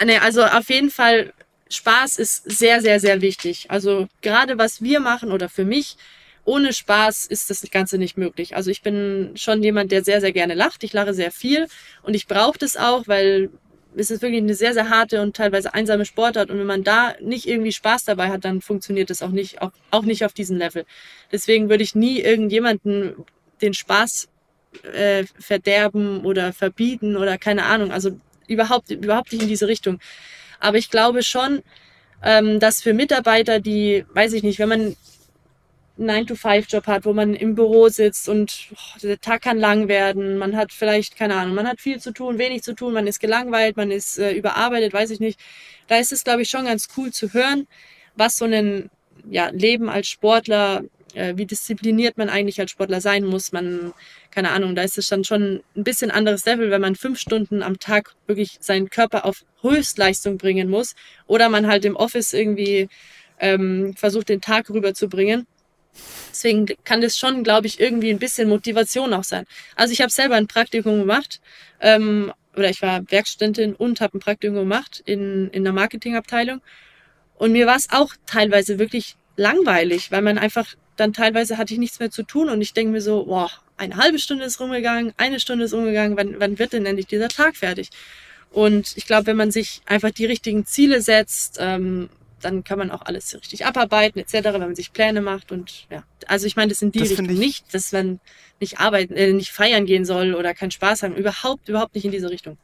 Nee, also auf jeden Fall Spaß ist sehr, sehr, sehr wichtig. Also gerade was wir machen oder für mich, ohne Spaß ist das Ganze nicht möglich. Also ich bin schon jemand, der sehr, sehr gerne lacht. Ich lache sehr viel und ich brauche das auch, weil es ist wirklich eine sehr, sehr harte und teilweise einsame Sportart. Und wenn man da nicht irgendwie Spaß dabei hat, dann funktioniert das auch nicht, auch, auch nicht auf diesem Level. Deswegen würde ich nie irgendjemanden den Spaß äh, verderben oder verbieten oder keine Ahnung. Also überhaupt, überhaupt nicht in diese Richtung. Aber ich glaube schon, ähm, dass für Mitarbeiter, die, weiß ich nicht, wenn man einen 9-to-5-Job hat, wo man im Büro sitzt und oh, der Tag kann lang werden, man hat vielleicht, keine Ahnung, man hat viel zu tun, wenig zu tun, man ist gelangweilt, man ist äh, überarbeitet, weiß ich nicht. Da ist es, glaube ich, schon ganz cool zu hören, was so ein ja, Leben als Sportler äh, wie diszipliniert man eigentlich als Sportler sein muss. Man, keine Ahnung, da ist es dann schon ein bisschen anderes Level, wenn man fünf Stunden am Tag wirklich seinen Körper auf Höchstleistung bringen muss oder man halt im Office irgendwie ähm, versucht, den Tag rüberzubringen. Deswegen kann das schon, glaube ich, irgendwie ein bisschen Motivation auch sein. Also ich habe selber ein Praktikum gemacht, ähm, oder ich war Werkstudentin und habe ein Praktikum gemacht in, in der Marketingabteilung. Und mir war es auch teilweise wirklich langweilig, weil man einfach dann teilweise hatte ich nichts mehr zu tun und ich denke mir so, boah, eine halbe Stunde ist rumgegangen, eine Stunde ist rumgegangen, wann, wann wird denn endlich dieser Tag fertig? Und ich glaube, wenn man sich einfach die richtigen Ziele setzt, ähm, dann kann man auch alles richtig abarbeiten etc., wenn man sich Pläne macht und ja. Also ich meine, das sind die Das Richtung ich- nicht, dass man nicht arbeiten, äh, nicht feiern gehen soll oder keinen Spaß haben. Überhaupt, überhaupt nicht in diese Richtung.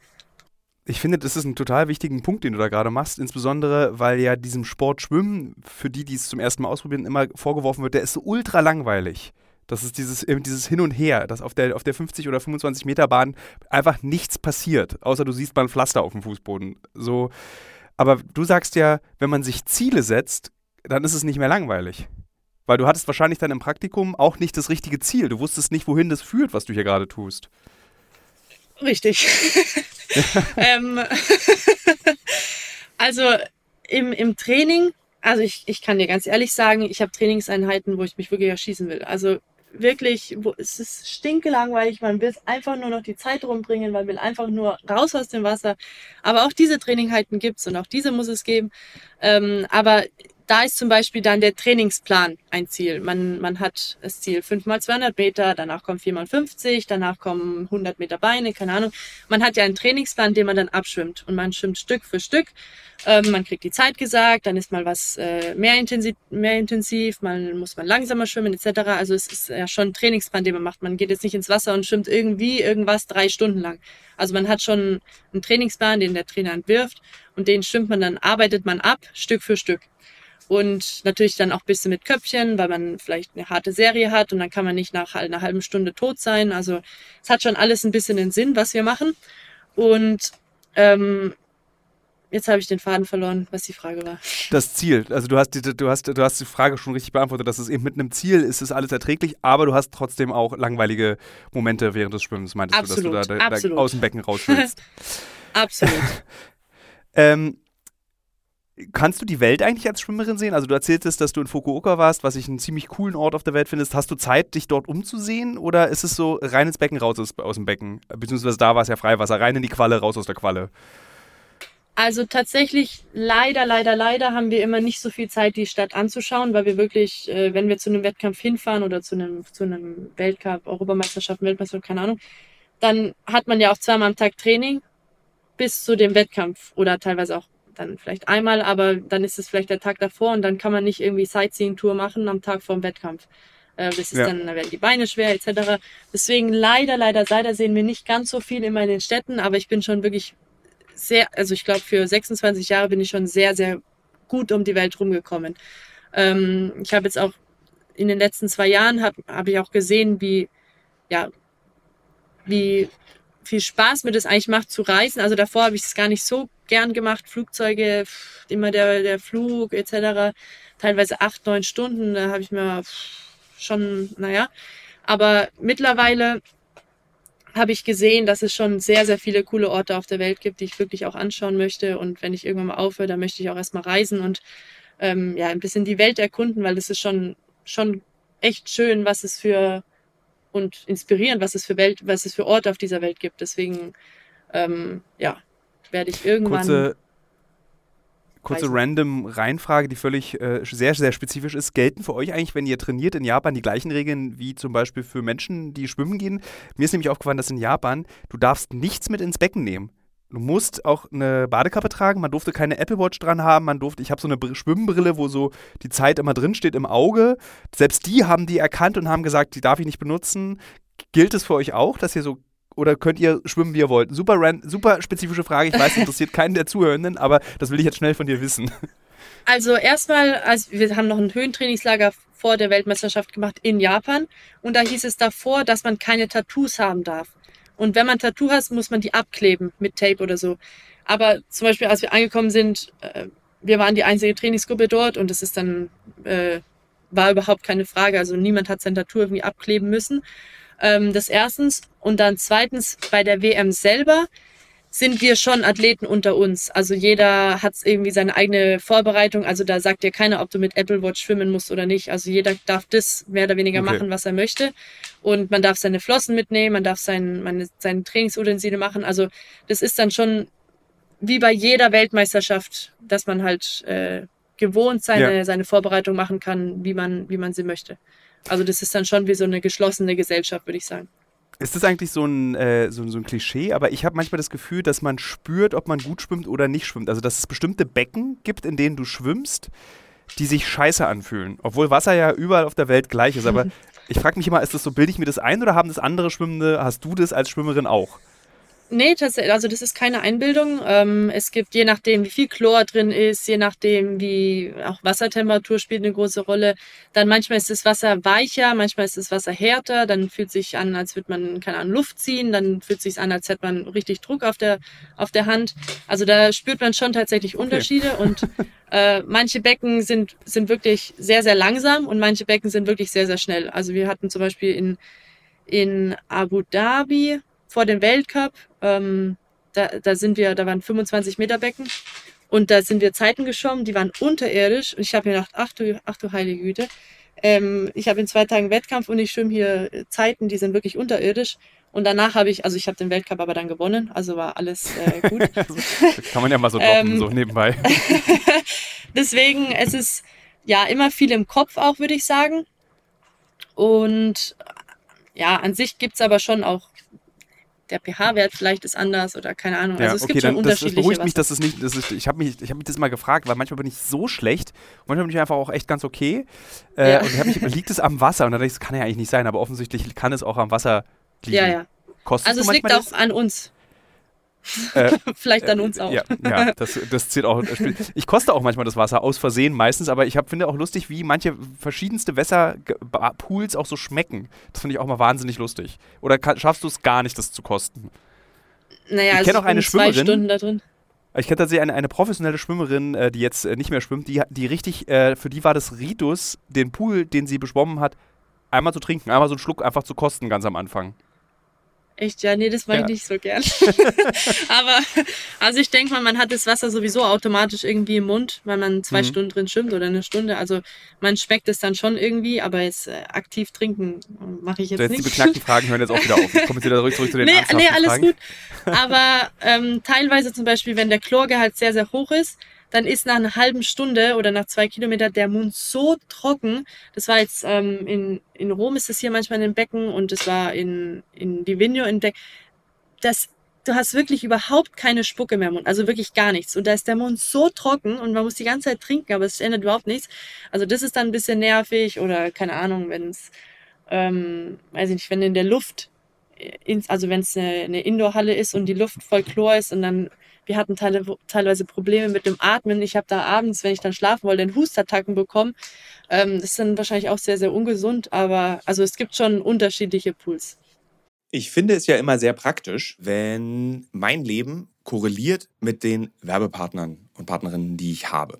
Ich finde, das ist ein total wichtigen Punkt, den du da gerade machst, insbesondere weil ja diesem Sport Schwimmen, für die, die es zum ersten Mal ausprobieren, immer vorgeworfen wird, der ist so ultra langweilig. Das ist dieses, dieses Hin und Her, dass auf der, auf der 50 oder 25 Meter Bahn einfach nichts passiert, außer du siehst mal ein Pflaster auf dem Fußboden. So, aber du sagst ja, wenn man sich Ziele setzt, dann ist es nicht mehr langweilig. Weil du hattest wahrscheinlich dann im Praktikum auch nicht das richtige Ziel. Du wusstest nicht, wohin das führt, was du hier gerade tust. Richtig. ähm, also im, im Training, also ich, ich kann dir ganz ehrlich sagen, ich habe Trainingseinheiten, wo ich mich wirklich erschießen will. Also wirklich, wo, es ist stinkelangweilig, man will einfach nur noch die Zeit rumbringen, man will einfach nur raus aus dem Wasser. Aber auch diese Trainingheiten gibt's und auch diese muss es geben. Ähm, aber da ist zum Beispiel dann der Trainingsplan ein Ziel. Man, man hat das Ziel 5 mal 200 Meter, danach kommt 4 mal 50, danach kommen 100 Meter Beine, keine Ahnung. Man hat ja einen Trainingsplan, den man dann abschwimmt und man schwimmt Stück für Stück. Ähm, man kriegt die Zeit gesagt, dann ist mal was äh, mehr, intensiv, mehr intensiv, man muss man langsamer schwimmen etc. Also es ist ja schon ein Trainingsplan, den man macht. Man geht jetzt nicht ins Wasser und schwimmt irgendwie irgendwas drei Stunden lang. Also man hat schon einen Trainingsplan, den der Trainer entwirft und den schwimmt man dann, arbeitet man ab, Stück für Stück. Und natürlich dann auch ein bisschen mit Köpfchen, weil man vielleicht eine harte Serie hat und dann kann man nicht nach einer halben Stunde tot sein. Also es hat schon alles ein bisschen den Sinn, was wir machen. Und ähm, jetzt habe ich den Faden verloren, was die Frage war. Das Ziel, also du hast, die, du, hast, du hast die Frage schon richtig beantwortet, dass es eben mit einem Ziel ist, ist alles erträglich, aber du hast trotzdem auch langweilige Momente während des Schwimmens, meintest Absolut, du, dass du da, da, da aus dem Becken raus willst. Absolut. ähm, kannst du die Welt eigentlich als Schwimmerin sehen? Also du erzähltest, dass du in Fukuoka warst, was ich einen ziemlich coolen Ort auf der Welt findest. Hast du Zeit, dich dort umzusehen oder ist es so rein ins Becken, raus aus, aus dem Becken? Beziehungsweise da war es ja Freiwasser, rein in die Qualle, raus aus der Qualle. Also tatsächlich, leider, leider, leider haben wir immer nicht so viel Zeit, die Stadt anzuschauen, weil wir wirklich, äh, wenn wir zu einem Wettkampf hinfahren oder zu einem, zu einem Weltcup, Europameisterschaft, Weltmeisterschaft, keine Ahnung, dann hat man ja auch zweimal am Tag Training bis zu dem Wettkampf oder teilweise auch dann vielleicht einmal, aber dann ist es vielleicht der Tag davor und dann kann man nicht irgendwie Sightseeing-Tour machen am Tag vor dem Wettkampf. Äh, das ist Ja. dann, da werden die Beine schwer etc. Deswegen leider, leider, leider sehen wir nicht ganz so viel immer in den Städten, aber ich bin schon wirklich sehr, also ich glaube, für 26 Jahre bin ich schon sehr, sehr gut um die Welt rumgekommen. Ähm, ich habe jetzt auch in den letzten zwei Jahren habe hab ich auch gesehen, wie, ja, wie viel Spaß mir das eigentlich macht zu reisen. Also davor habe ich es gar nicht so gern gemacht. Flugzeuge, immer der, der Flug etc. Teilweise acht, neun Stunden, da habe ich mir schon, naja. Aber mittlerweile habe ich gesehen, dass es schon sehr, sehr viele coole Orte auf der Welt gibt, die ich wirklich auch anschauen möchte. Und wenn ich irgendwann mal aufhöre, dann möchte ich auch erstmal reisen und ähm, ja, ein bisschen die Welt erkunden, weil es ist schon, schon echt schön, was es für und inspirierend, was es für Welt, was es für Orte auf dieser Welt gibt. Deswegen, ähm, ja, werde ich irgendwann. Kurze, kurze random Reinfrage, die völlig äh, sehr, sehr spezifisch ist. Gelten für euch eigentlich, wenn ihr trainiert in Japan, die gleichen Regeln wie zum Beispiel für Menschen, die schwimmen gehen? Mir ist nämlich aufgefallen, dass in Japan du darfst nichts mit ins Becken nehmen. Du musst auch eine Badekappe tragen, man durfte keine Apple Watch dran haben, man durfte, ich habe so eine Br- Schwimmbrille, wo so die Zeit immer drin steht im Auge. Selbst die haben die erkannt und haben gesagt, die darf ich nicht benutzen. Gilt es für euch auch, dass ihr so oder könnt ihr schwimmen, wie ihr wollt? Super, ran, super spezifische Frage. Ich weiß, interessiert keinen der Zuhörenden, aber das will ich jetzt schnell von dir wissen. Also erstmal, also wir haben noch ein Höhentrainingslager vor der Weltmeisterschaft gemacht in Japan und da hieß es davor, dass man keine Tattoos haben darf. Und wenn man Tattoo hat, muss man die abkleben mit Tape oder so. Aber zum Beispiel, als wir angekommen sind, äh, wir waren die einzige Trainingsgruppe dort und das ist dann, äh, war überhaupt keine Frage. Also niemand hat sein Tattoo irgendwie abkleben müssen. Ähm, das erstens. Und dann zweitens, bei der WM selber sind wir schon Athleten unter uns. Also jeder hat irgendwie seine eigene Vorbereitung. Also da sagt dir keiner, ob du mit Apple Watch schwimmen musst oder nicht. Also jeder darf das mehr oder weniger Okay. machen, was er möchte. Und man darf seine Flossen mitnehmen, man darf sein, meine, seine Trainingsutensilien machen. Also das ist dann schon wie bei jeder Weltmeisterschaft, dass man halt äh, gewohnt seine, Ja. seine Vorbereitung machen kann, wie man, wie man sie möchte. Also das ist dann schon wie so eine geschlossene Gesellschaft, würde ich sagen. Ist das eigentlich so ein, äh, so, so, ein Klischee? Aber ich habe manchmal das Gefühl, dass man spürt, ob man gut schwimmt oder nicht schwimmt. Also, dass es bestimmte Becken gibt, in denen du schwimmst, die sich scheiße anfühlen. Obwohl Wasser ja überall auf der Welt gleich ist. Aber ich frage mich immer, ist das so, bilde ich mir das ein oder haben das andere Schwimmende, hast du das als Schwimmerin auch? Nee, tatsächlich, also das ist keine Einbildung. Ähm, es gibt je nachdem, wie viel Chlor drin ist, je nachdem, wie auch Wassertemperatur spielt eine große Rolle. Dann manchmal ist das Wasser weicher, manchmal ist das Wasser härter, dann fühlt sich an, als würde man, keine Ahnung, Luft ziehen, dann fühlt sich an, als hätte man richtig Druck auf der, auf der Hand. Also da spürt man schon tatsächlich Unterschiede okay. und äh, manche Becken sind, sind wirklich sehr, sehr langsam und manche Becken sind wirklich sehr, sehr schnell. Also wir hatten zum Beispiel in, in Abu Dhabi vor dem Weltcup. Ähm, da, da sind wir, da waren 25 Meter Becken und da sind wir Zeiten geschwommen, die waren unterirdisch und ich habe mir gedacht, ach du, ach du heilige Güte. Ähm, ich habe in zwei Tagen Wettkampf und ich schwimme hier Zeiten, die sind wirklich unterirdisch. Und danach habe ich, also ich habe den Weltcup aber dann gewonnen, also war alles äh, gut. kann man ja mal so droppen, ähm, so nebenbei. Deswegen, es ist ja immer viel im Kopf auch, würde ich sagen. Und ja, an sich gibt es aber schon auch der pH-Wert vielleicht ist anders oder keine Ahnung. Also ja, es okay, gibt schon dann, unterschiedliche. Das, das beruhigt mich, dass es nicht. Das ist, ich habe mich, hab mich das mal gefragt, weil manchmal bin ich so schlecht, manchmal bin ich einfach auch echt ganz okay. Äh, ja. Und mich, liegt es am Wasser? Und dann dachte ich, das kann ja eigentlich nicht sein, aber offensichtlich kann es auch am Wasser liegen. Ja, ja. Kostet also es liegt auch an uns. Äh, Vielleicht an uns auch. Ja, ja das, das zählt auch. Ich koste auch manchmal das Wasser aus Versehen meistens, aber ich hab, finde auch lustig, wie manche verschiedenste Wässerpools auch so schmecken. Das finde ich auch mal wahnsinnig lustig. Oder kann, schaffst du es gar nicht, das zu kosten? Naja, ich also kenne auch eine Schwimmerin. Zwei Stunden da drin. Ich kenne tatsächlich eine, eine professionelle Schwimmerin, äh, die jetzt äh, nicht mehr schwimmt, die, die richtig, äh, für die war das Ritus, den Pool, den sie beschwommen hat, einmal zu trinken, einmal so einen Schluck einfach zu kosten ganz am Anfang. Echt, ja, nee, das mache ja. ich nicht so gern. Aber, also ich denke mal, man hat das Wasser sowieso automatisch irgendwie im Mund, weil man zwei mhm. Stunden drin schwimmt oder eine Stunde. Also man schmeckt es dann schon irgendwie, aber jetzt äh, aktiv trinken mache ich jetzt, jetzt nicht. Die beknackten Fragen hören jetzt auch wieder auf. Ich komme jetzt wieder zurück, zurück zu den Nee, nee alles Fragen. gut. Aber ähm, teilweise zum Beispiel, wenn der Chlorgehalt sehr, sehr hoch ist, dann ist nach einer halben Stunde oder nach zwei Kilometern der Mund so trocken. Das war jetzt ähm, in, in Rom ist es hier manchmal in den Becken und es war in, in Divigno in Becken. Das, du hast wirklich überhaupt keine Spucke mehr im Mund, also wirklich gar nichts. Und da ist der Mund so trocken und man muss die ganze Zeit trinken, aber es ändert überhaupt nichts. Also das ist dann ein bisschen nervig oder keine Ahnung, wenn es, ähm, weiß ich nicht, wenn in der Luft, äh, also wenn es eine, eine Indoorhalle ist und die Luft voll Chlor ist und dann wir hatten teile, teilweise Probleme mit dem Atmen. Ich habe da abends, wenn ich dann schlafen wollte, den Hustattacken bekommen. Ähm, das ist dann wahrscheinlich auch sehr, sehr ungesund, aber also es gibt schon unterschiedliche Pools. Ich finde es ja immer sehr praktisch, wenn mein Leben korreliert mit den Werbepartnern und Partnerinnen, die ich habe.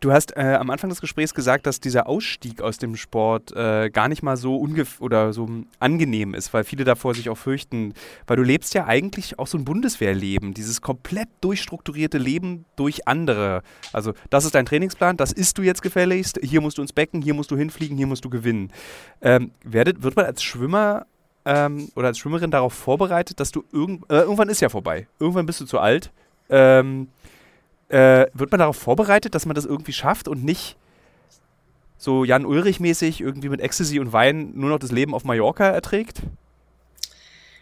Du hast äh, am Anfang des Gesprächs gesagt, dass dieser Ausstieg aus dem Sport äh, gar nicht mal so ungef oder so angenehm ist, weil viele davor sich auch fürchten, weil du lebst ja eigentlich auch so ein Bundeswehrleben, dieses komplett durchstrukturierte Leben durch andere. Also das ist dein Trainingsplan, das isst du jetzt gefälligst, hier musst du ins Becken, hier musst du hinfliegen, hier musst du gewinnen. Ähm, werdet, wird man als Schwimmer ähm, oder als Schwimmerin darauf vorbereitet, dass du irgend, äh, irgendwann ist ja vorbei, irgendwann bist du zu alt. Ähm, äh, wird man darauf vorbereitet, dass man das irgendwie schafft und nicht so Jan Ulrich-mäßig irgendwie mit Ecstasy und Wein nur noch das Leben auf Mallorca erträgt?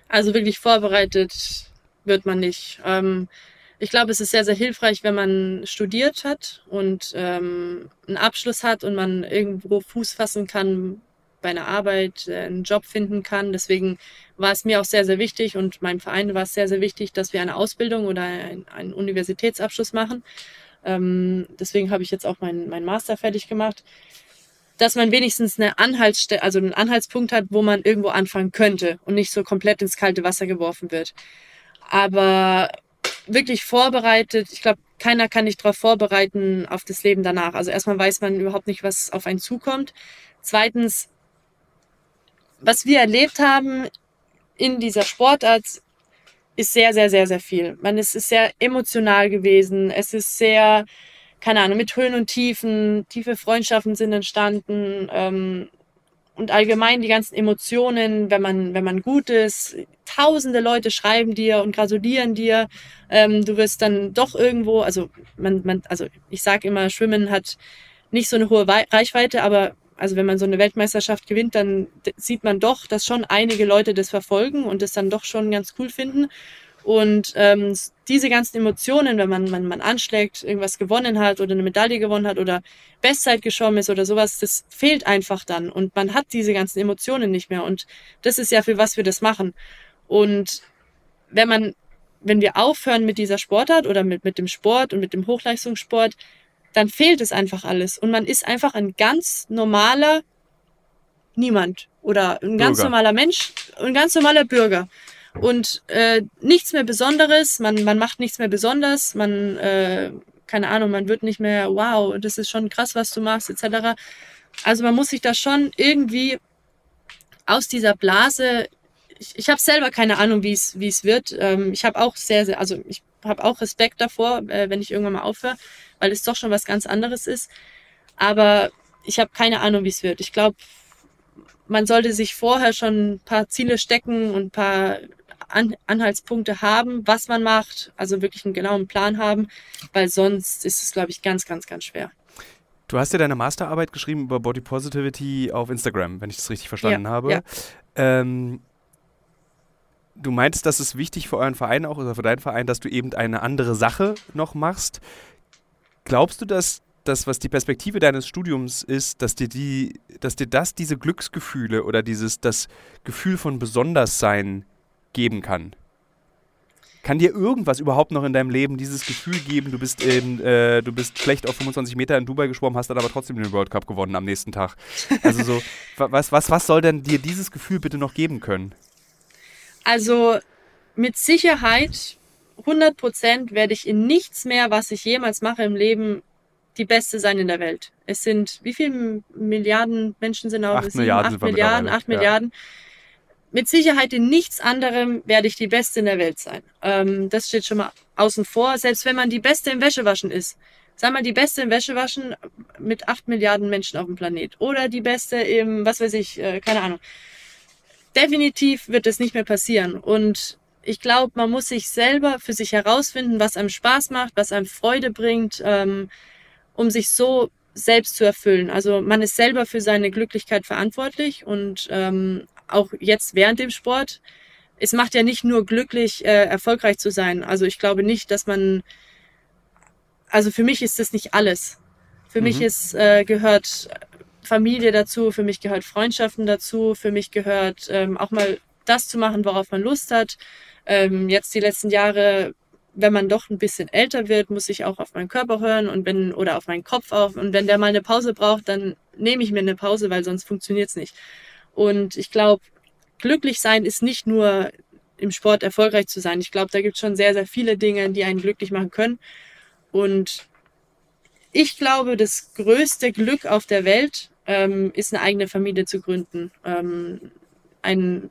Also wirklich vorbereitet wird man nicht. Ähm, ich glaube, es ist sehr, sehr hilfreich, wenn man studiert hat und ähm, einen Abschluss hat und man irgendwo Fuß fassen kann, bei einer Arbeit äh, einen Job finden kann. Deswegen war es mir auch sehr, sehr wichtig und meinem Verein war es sehr, sehr wichtig, dass wir eine Ausbildung oder ein, einen Universitätsabschluss machen. Ähm, deswegen habe ich jetzt auch meinen mein Master fertig gemacht, dass man wenigstens eine Anhaltsstelle, also einen Anhaltspunkt hat, wo man irgendwo anfangen könnte und nicht so komplett ins kalte Wasser geworfen wird. Aber wirklich vorbereitet, ich glaube, keiner kann dich darauf vorbereiten auf das Leben danach. Also erstmal weiß man überhaupt nicht, was auf einen zukommt. Zweitens was wir erlebt haben in dieser Sportart, ist sehr, sehr, sehr, sehr viel. Man ist, ist sehr emotional gewesen. Es ist sehr, keine Ahnung, mit Höhen und Tiefen. Tiefe Freundschaften sind entstanden. Ähm, und allgemein die ganzen Emotionen, wenn man, wenn man gut ist. Tausende Leute schreiben dir und gratulieren dir. Ähm, du wirst dann doch irgendwo, also man, man, also ich sage immer, Schwimmen hat nicht so eine hohe Reichweite, aber also wenn man so eine Weltmeisterschaft gewinnt, dann sieht man doch, dass schon einige Leute das verfolgen und das dann doch schon ganz cool finden. Und ähm, diese ganzen Emotionen, wenn man, man, man anschlägt, irgendwas gewonnen hat oder eine Medaille gewonnen hat oder Bestzeit geschwommen ist oder sowas, das fehlt einfach dann. Und man hat diese ganzen Emotionen nicht mehr. Und das ist ja für was wir das machen. Und wenn man, wenn wir aufhören mit dieser Sportart oder mit, mit dem Sport und mit dem Hochleistungssport, dann fehlt es einfach alles. Und man ist einfach ein ganz normaler Niemand oder ein ganz Bürger. normaler Mensch, ein ganz normaler Bürger. Und äh, nichts mehr Besonderes, man, man macht nichts mehr besonders, man, äh, keine Ahnung, man wird nicht mehr, wow, das ist schon krass, was du machst, etc. Also man muss sich da schon irgendwie aus dieser Blase, ich, ich habe selber keine Ahnung, wie es wie es wird. Ähm, ich habe auch sehr, sehr, also ich habe auch Respekt davor, äh, wenn ich irgendwann mal aufhöre weil es doch schon was ganz anderes ist. Aber ich habe keine Ahnung, wie es wird. Ich glaube, man sollte sich vorher schon ein paar Ziele stecken und ein paar An Anhaltspunkte haben, was man macht, also wirklich einen genauen Plan haben, weil sonst ist es, glaube ich, ganz, ganz, ganz schwer. Du hast ja deine Masterarbeit geschrieben über Body Positivity auf Instagram, wenn ich das richtig verstanden ja, habe. Ja. Ähm, du meintest, dass es wichtig für euren Verein auch oder für deinen Verein, dass du eben eine andere Sache noch machst. Glaubst du, dass das, was die Perspektive deines Studiums ist, dass dir die, dass dir das diese Glücksgefühle oder dieses das Gefühl von Besonderssein geben kann? Kann dir irgendwas überhaupt noch in deinem Leben dieses Gefühl geben, du bist, in, äh, du bist schlecht auf 25 Meter in Dubai geschwommen, hast dann aber trotzdem den World Cup gewonnen am nächsten Tag? Also so, was, was, was soll denn dir dieses Gefühl bitte noch geben können? Also mit Sicherheit 100 Prozent werde ich in nichts mehr, was ich jemals mache im Leben, die Beste sein in der Welt. Es sind, wie viele Milliarden Menschen sind auch? Acht Milliarden. Acht Milliarden, acht ja. Milliarden. Mit Sicherheit in nichts anderem werde ich die Beste in der Welt sein. Ähm, das steht schon mal außen vor. Selbst wenn man die Beste im Wäschewaschen ist. Sag mal, die Beste im Wäschewaschen mit acht Milliarden Menschen auf dem Planet. Oder die Beste im, was weiß ich, äh, keine Ahnung. Definitiv wird das nicht mehr passieren. Und ich glaube, man muss sich selber für sich herausfinden, was einem Spaß macht, was einem Freude bringt, ähm, um sich so selbst zu erfüllen. Also man ist selber für seine Glücklichkeit verantwortlich und ähm, auch jetzt während dem Sport. Es macht ja nicht nur glücklich, äh, erfolgreich zu sein. Also ich glaube nicht, dass man, also für mich ist das nicht alles. Für mhm. mich ist, äh, gehört Familie dazu, für mich gehört Freundschaften dazu, für mich gehört ähm, auch mal das zu machen, worauf man Lust hat. Ähm, jetzt die letzten Jahre wenn man doch ein bisschen älter wird, muss ich auch auf meinen Körper hören und wenn oder auf meinen Kopf auf und wenn der mal eine Pause braucht, dann nehme ich mir eine Pause, weil sonst funktioniert's nicht. Und ich glaube, glücklich sein ist nicht nur im Sport erfolgreich zu sein. Ich glaube, da gibt es schon sehr, sehr viele Dinge, die einen glücklich machen können. Und ich glaube, das größte Glück auf der Welt ähm, ist eine eigene Familie zu gründen. Ähm, ein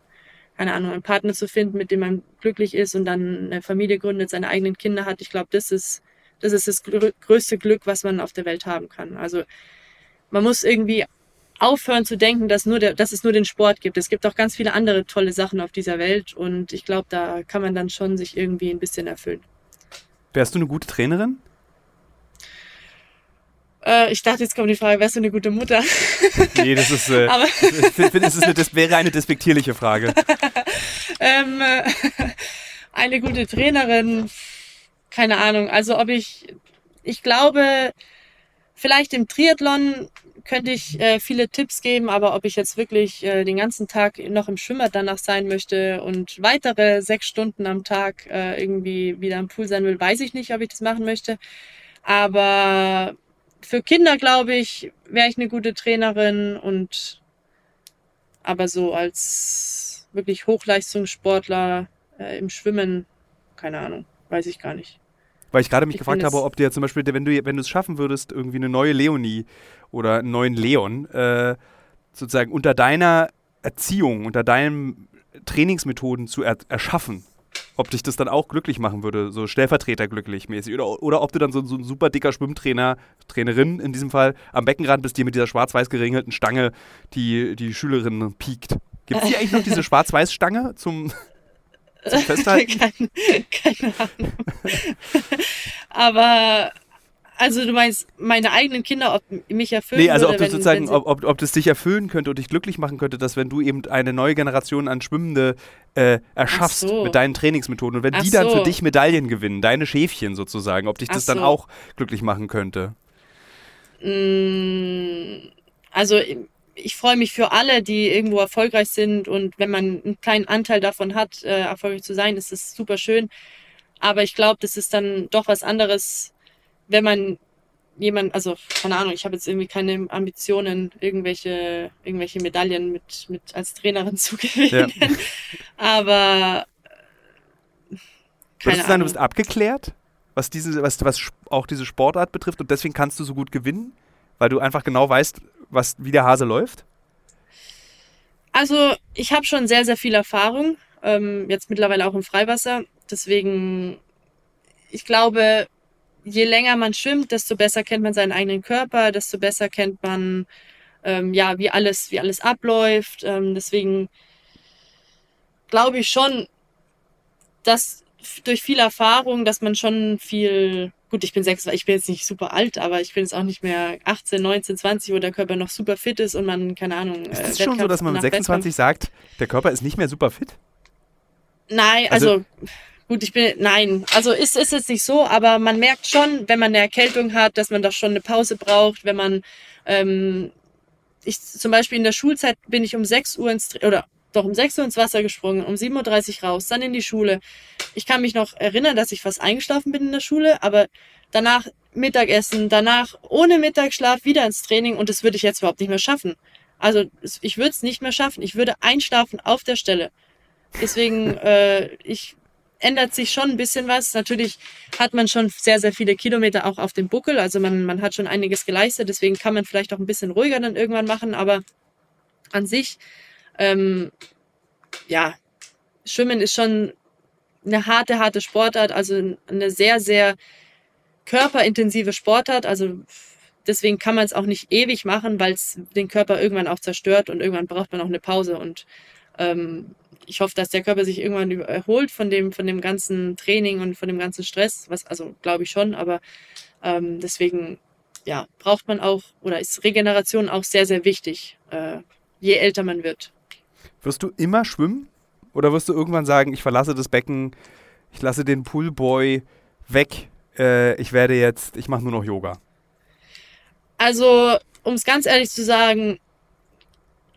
keine Ahnung, einen Partner zu finden, mit dem man glücklich ist und dann eine Familie gründet, seine eigenen Kinder hat. Ich glaube, das ist, das ist das größte Glück, was man auf der Welt haben kann. Also man muss irgendwie aufhören zu denken, dass, nur der, dass es nur den Sport gibt. Es gibt auch ganz viele andere tolle Sachen auf dieser Welt und ich glaube, da kann man dann schon sich irgendwie ein bisschen erfüllen. Wärst du eine gute Trainerin? Äh, ich dachte, jetzt kommt die Frage, wärst du eine gute Mutter? Nee, das ist, äh, Aber das, ist eine, das wäre eine despektierliche Frage. ähm, äh, eine gute Trainerin, keine Ahnung. Also ob ich, ich glaube, vielleicht im Triathlon könnte ich äh, viele Tipps geben, aber ob ich jetzt wirklich äh, den ganzen Tag noch im Schwimmer danach sein möchte und weitere sechs Stunden am Tag äh, irgendwie wieder am Pool sein will, weiß ich nicht, ob ich das machen möchte. Aber für Kinder, glaube ich, wäre ich eine gute Trainerin und aber so als wirklich Hochleistungssportler äh, im Schwimmen, keine Ahnung, weiß ich gar nicht. Weil ich gerade mich ich gefragt habe, ob dir zum Beispiel, wenn du, wenn du es schaffen würdest, irgendwie eine neue Leonie oder einen neuen Leon äh, sozusagen unter deiner Erziehung, unter deinen Trainingsmethoden zu er erschaffen, ob dich das dann auch glücklich machen würde, so Stellvertreter glücklich mäßig. Oder, oder ob du dann so, so ein super dicker Schwimmtrainer, Trainerin in diesem Fall, am Beckenrand bist, die mit dieser schwarz-weiß geringelten Stange die, die Schülerin piekt. Gibt es hier eigentlich noch diese Schwarz-Weiß-Stange zum, zum Festhalten? keine, keine Ahnung. Aber also du meinst meine eigenen Kinder, ob mich erfüllen Nee, also würde, ob das sozusagen, ob, ob, ob das dich erfüllen könnte und dich glücklich machen könnte, dass wenn du eben eine neue Generation an Schwimmende äh, erschaffst so. mit deinen Trainingsmethoden und wenn Ach die dann so. für dich Medaillen gewinnen, deine Schäfchen sozusagen, ob dich das so. dann auch glücklich machen könnte. Mm, also ich freue mich für alle, die irgendwo erfolgreich sind und wenn man einen kleinen Anteil davon hat, äh, erfolgreich zu sein, ist das super schön. Aber ich glaube, das ist dann doch was anderes, wenn man jemand, also keine Ahnung, ich habe jetzt irgendwie keine Ambitionen, irgendwelche, irgendwelche Medaillen mit, mit als Trainerin zu gewinnen. Ja. Aber keine Würdest du sagen, du bist abgeklärt, was diese, was, was auch diese Sportart betrifft und deswegen kannst du so gut gewinnen, weil du einfach genau weißt, was, wie der Hase läuft? Also, ich habe schon sehr, sehr viel Erfahrung, ähm, jetzt mittlerweile auch im Freiwasser. Deswegen, ich glaube, je länger man schwimmt, desto besser kennt man seinen eigenen Körper, desto besser kennt man ähm, ja, wie alles, wie alles abläuft. Ähm, deswegen glaube ich schon, dass durch viel Erfahrung, dass man schon viel, gut, ich bin sechs, ich bin jetzt nicht super alt, aber ich bin jetzt auch nicht mehr 18, 19, 20, wo der Körper noch super fit ist und man, keine Ahnung. Ist es äh, schon so, dass man mit 26 Wettkampf sagt, der Körper ist nicht mehr super fit? Nein, also, also Gut, ich bin, nein, also ist, ist jetzt nicht so, aber man merkt schon, wenn man eine Erkältung hat, dass man doch schon eine Pause braucht, wenn man, ähm, ich zum Beispiel in der Schulzeit bin ich um 6 Uhr ins, oder doch um 6 Uhr ins Wasser gesprungen, um 7.30 Uhr raus, dann in die Schule. Ich kann mich noch erinnern, dass ich fast eingeschlafen bin in der Schule, aber danach Mittagessen, danach ohne Mittagsschlaf wieder ins Training und das würde ich jetzt überhaupt nicht mehr schaffen. Also ich würde es nicht mehr schaffen. Ich würde einschlafen auf der Stelle. Deswegen, äh, ich ändert sich schon ein bisschen was. Natürlich hat man schon sehr, sehr viele Kilometer auch auf dem Buckel. Also man, man hat schon einiges geleistet. Deswegen kann man vielleicht auch ein bisschen ruhiger dann irgendwann machen. Aber an sich, ähm, ja, Schwimmen ist schon eine harte, harte Sportart. Also eine sehr, sehr körperintensive Sportart. Also deswegen kann man es auch nicht ewig machen, weil es den Körper irgendwann auch zerstört und irgendwann braucht man auch eine Pause. Und ähm, ich hoffe, dass der Körper sich irgendwann erholt von dem, von dem ganzen Training und von dem ganzen Stress, was, also glaube ich schon, aber ähm, deswegen, ja, braucht man auch, oder ist Regeneration auch sehr, sehr wichtig, äh, je älter man wird. Wirst du immer schwimmen? Oder wirst du irgendwann sagen, ich verlasse das Becken, ich lasse den Poolboy weg, äh, ich werde jetzt, ich mache nur noch Yoga? Also, um es ganz ehrlich zu sagen,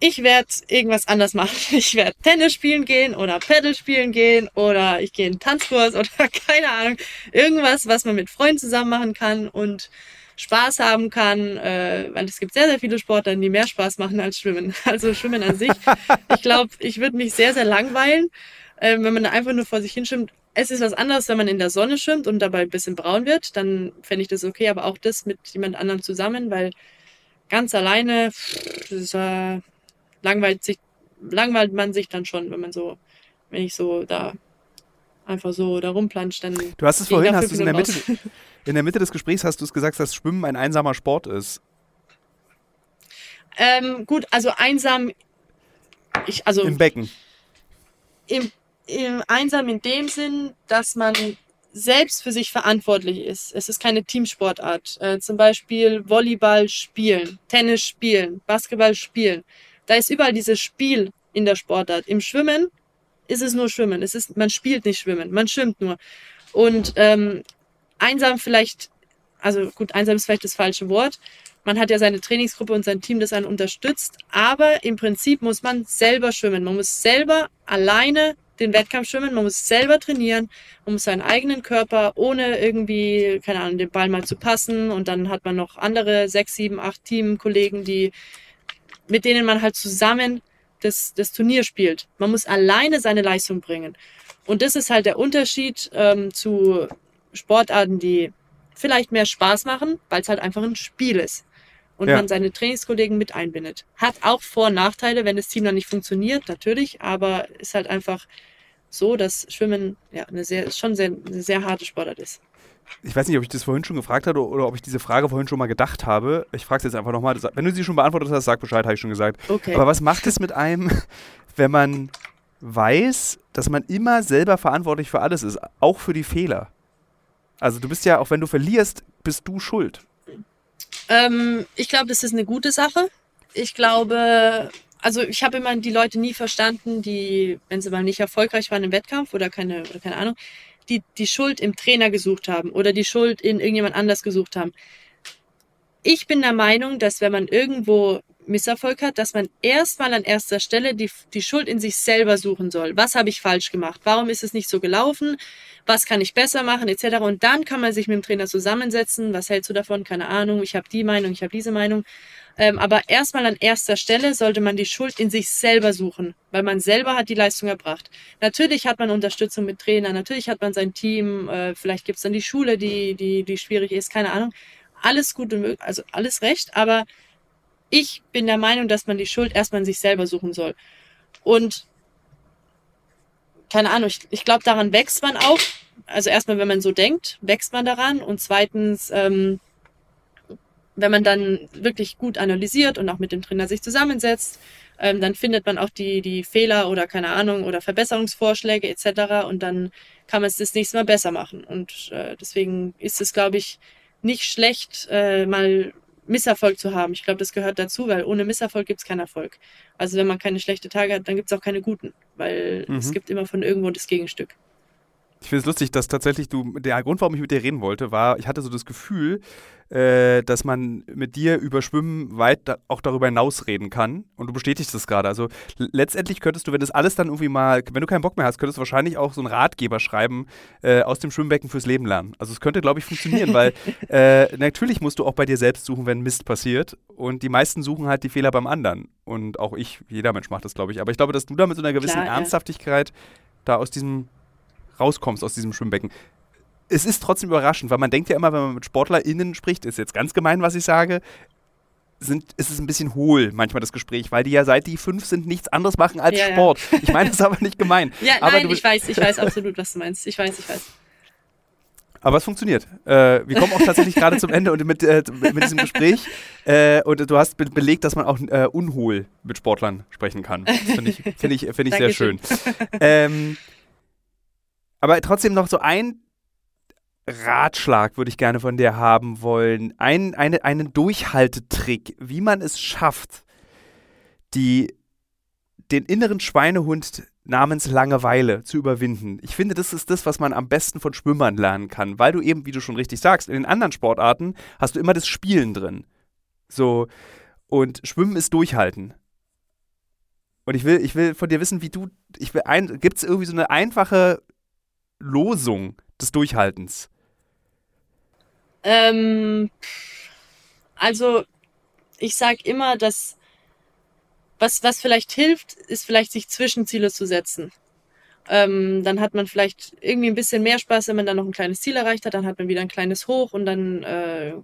ich werde irgendwas anders machen. Ich werde Tennis spielen gehen oder Paddle spielen gehen oder ich gehe in einen Tanzkurs oder keine Ahnung. Irgendwas, was man mit Freunden zusammen machen kann und Spaß haben kann, äh, weil es gibt sehr, sehr viele Sportler, die mehr Spaß machen als Schwimmen. Also Schwimmen an sich. Ich glaube, ich würde mich sehr, sehr langweilen, äh, wenn man einfach nur vor sich hinschwimmt. Es ist was anderes, wenn man in der Sonne schwimmt und dabei ein bisschen braun wird, dann fände ich das okay, aber auch das mit jemand anderem zusammen, weil ganz alleine, das ist, äh, langweilt, sich, langweilt man sich dann schon, wenn man so, wenn ich so da einfach so da rumplanscht, dann. Du hast es vorhin, hast du es in der Mitte, in der Mitte des Gesprächs hast du es gesagt, dass Schwimmen ein einsamer Sport ist. Ähm, gut, also einsam, ich, also. Im Becken. Im, im einsam in dem Sinn, dass man selbst für sich verantwortlich ist. Es ist keine Teamsportart. Äh, zum Beispiel Volleyball spielen, Tennis spielen, Basketball spielen. Da ist überall dieses Spiel in der Sportart. Im Schwimmen ist es nur Schwimmen. Es ist, man spielt nicht Schwimmen, man schwimmt nur. Und ähm, einsam vielleicht, also gut, einsam ist vielleicht das falsche Wort. Man hat ja seine Trainingsgruppe und sein Team, das einen unterstützt. Aber im Prinzip muss man selber schwimmen. Man muss selber alleine den Wettkampf schwimmen, man muss selber trainieren, man muss seinen eigenen Körper ohne irgendwie, keine Ahnung, den Ball mal zu passen und dann hat man noch andere sechs, sieben, acht Teamkollegen, die mit denen man halt zusammen das, das Turnier spielt. Man muss alleine seine Leistung bringen. Und das ist halt der Unterschied ähm, zu Sportarten, die vielleicht mehr Spaß machen, weil es halt einfach ein Spiel ist. Und ja. man seine Trainingskollegen mit einbindet. Hat auch Vor- und Nachteile, wenn das Team dann nicht funktioniert, natürlich, aber ist halt einfach so, dass Schwimmen ja eine sehr, schon sehr, eine sehr harte Sportart ist ich weiß nicht, ob ich das vorhin schon gefragt hatte oder ob ich diese Frage vorhin schon mal gedacht habe. Ich frage es jetzt einfach nochmal. Wenn du sie schon beantwortet hast, sag Bescheid, habe ich schon gesagt. Okay. Aber was macht es mit einem, wenn man weiß, dass man immer selber verantwortlich für alles ist, auch für die Fehler? Also du bist ja, auch wenn du verlierst, bist du schuld. Ähm, ich glaube, das ist eine gute Sache. Ich glaube, also ich habe immer die Leute nie verstanden, die, wenn sie mal nicht erfolgreich waren im Wettkampf oder keine, oder keine Ahnung, die die Schuld im Trainer gesucht haben oder die Schuld in irgendjemand anders gesucht haben. Ich bin der Meinung, dass wenn man irgendwo Misserfolg hat, dass man erstmal an erster Stelle die, die Schuld in sich selber suchen soll. Was habe ich falsch gemacht? Warum ist es nicht so gelaufen? Was kann ich besser machen? Etc. Und dann kann man sich mit dem Trainer zusammensetzen. Was hältst du davon? Keine Ahnung. Ich habe die Meinung, ich habe diese Meinung. Ähm, aber erstmal an erster Stelle sollte man die Schuld in sich selber suchen, weil man selber hat die Leistung erbracht. Natürlich hat man Unterstützung mit Trainer, natürlich hat man sein Team, äh, vielleicht gibt es dann die Schule, die, die, die schwierig ist, keine Ahnung. Alles gut und also alles recht, aber ich bin der Meinung, dass man die Schuld erstmal in sich selber suchen soll. Und keine Ahnung, ich, ich glaube, daran wächst man auch. Also erstmal, wenn man so denkt, wächst man daran. Und zweitens, ähm, wenn man dann wirklich gut analysiert und auch mit dem Trainer sich zusammensetzt, ähm, dann findet man auch die, die Fehler oder keine Ahnung oder Verbesserungsvorschläge etc. Und dann kann man es das nächste Mal besser machen. Und äh, deswegen ist es, glaube ich, nicht schlecht, äh, mal Misserfolg zu haben. Ich glaube, das gehört dazu, weil ohne Misserfolg gibt es keinen Erfolg. Also wenn man keine schlechten Tage hat, dann gibt es auch keine guten, weil mhm. es gibt immer von irgendwo das Gegenstück. Ich finde es lustig, dass tatsächlich du, der Grund, warum ich mit dir reden wollte, war, ich hatte so das Gefühl, äh, dass man mit dir über Schwimmen weit da, auch darüber hinaus reden kann. Und du bestätigst das gerade. Also letztendlich könntest du, wenn das alles dann irgendwie mal, wenn du keinen Bock mehr hast, könntest du wahrscheinlich auch so einen Ratgeber schreiben äh, aus dem Schwimmbecken fürs Leben lernen. Also es könnte, glaube ich, funktionieren, weil äh, natürlich musst du auch bei dir selbst suchen, wenn Mist passiert. Und die meisten suchen halt die Fehler beim anderen. Und auch ich, jeder Mensch macht das, glaube ich. Aber ich glaube, dass du da mit so einer gewissen Klar, Ernsthaftigkeit ja. da aus diesem rauskommst aus diesem Schwimmbecken. Es ist trotzdem überraschend, weil man denkt ja immer, wenn man mit SportlerInnen spricht, ist jetzt ganz gemein, was ich sage, sind, ist es ein bisschen hohl manchmal das Gespräch, weil die ja seit die fünf sind nichts anderes machen als ja, Sport. Ja. Ich meine das aber nicht gemein. Ja, aber nein, ich weiß, ich weiß absolut, was du meinst. Ich weiß, ich weiß. Aber es funktioniert. Äh, wir kommen auch tatsächlich gerade zum Ende und mit, äh, mit diesem Gespräch. Äh, und du hast be belegt, dass man auch äh, unhohl mit Sportlern sprechen kann. Das finde ich, find ich, find ich sehr schön. Ähm, aber trotzdem noch so ein Ratschlag würde ich gerne von dir haben wollen. Ein, eine, einen Durchhaltetrick, wie man es schafft, die, den inneren Schweinehund namens Langeweile zu überwinden. Ich finde, das ist das, was man am besten von Schwimmern lernen kann, weil du eben, wie du schon richtig sagst, in den anderen Sportarten hast du immer das Spielen drin. So, und Schwimmen ist Durchhalten. Und ich will, ich will von dir wissen, wie du, ich will gibt es irgendwie so eine einfache Losung des Durchhaltens? Ähm, also, ich sage immer, dass was, was vielleicht hilft, ist vielleicht sich Zwischenziele zu setzen. Ähm, dann hat man vielleicht irgendwie ein bisschen mehr Spaß, wenn man dann noch ein kleines Ziel erreicht hat. Dann hat man wieder ein kleines Hoch und dann äh,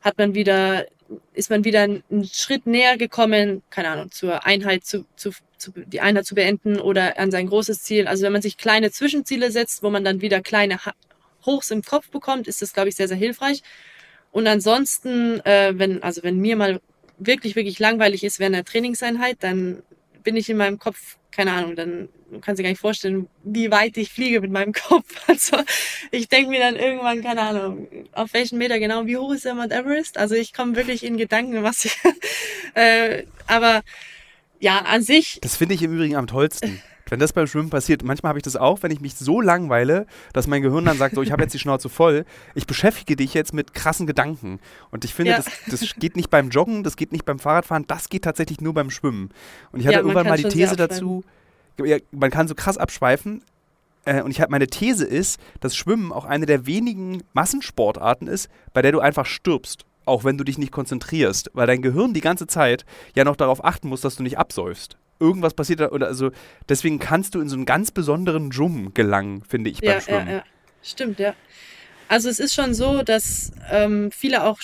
hat man wieder, ist man wieder einen Schritt näher gekommen, keine Ahnung, zur Einheit zu, zu, zu die Einheit zu beenden oder an sein großes Ziel. Also wenn man sich kleine Zwischenziele setzt, wo man dann wieder kleine Hochs im Kopf bekommt, ist das, glaube ich, sehr, sehr hilfreich. Und ansonsten, äh, wenn, also wenn mir mal wirklich, wirklich langweilig ist während der Trainingseinheit, dann bin ich in meinem Kopf, keine Ahnung, dann kann sich gar nicht vorstellen, wie weit ich fliege mit meinem Kopf. Also ich denke mir dann irgendwann, keine Ahnung, auf welchen Meter genau, wie hoch ist der Mount Everest? Also ich komme wirklich in Gedanken, was ich. äh, aber ja, an sich. Das finde ich im Übrigen am tollsten. Wenn das beim Schwimmen passiert, manchmal habe ich das auch, wenn ich mich so langweile, dass mein Gehirn dann sagt, so, ich habe jetzt die Schnauze voll, ich beschäftige dich jetzt mit krassen Gedanken. Und ich finde, ja. das, das geht nicht beim Joggen, das geht nicht beim Fahrradfahren, das geht tatsächlich nur beim Schwimmen. Und ich hatte ja, irgendwann mal die These dazu, ja, man kann so krass abschweifen, äh, und ich habe meine These ist, dass Schwimmen auch eine der wenigen Massensportarten ist, bei der du einfach stirbst auch wenn du dich nicht konzentrierst, weil dein Gehirn die ganze Zeit ja noch darauf achten muss, dass du nicht absäufst irgendwas passiert da, oder also deswegen kannst du in so einen ganz besonderen Jum gelangen, finde ich, beim ja, Schwimmen. Ja, ja. Stimmt, ja. Also es ist schon so, dass ähm, viele auch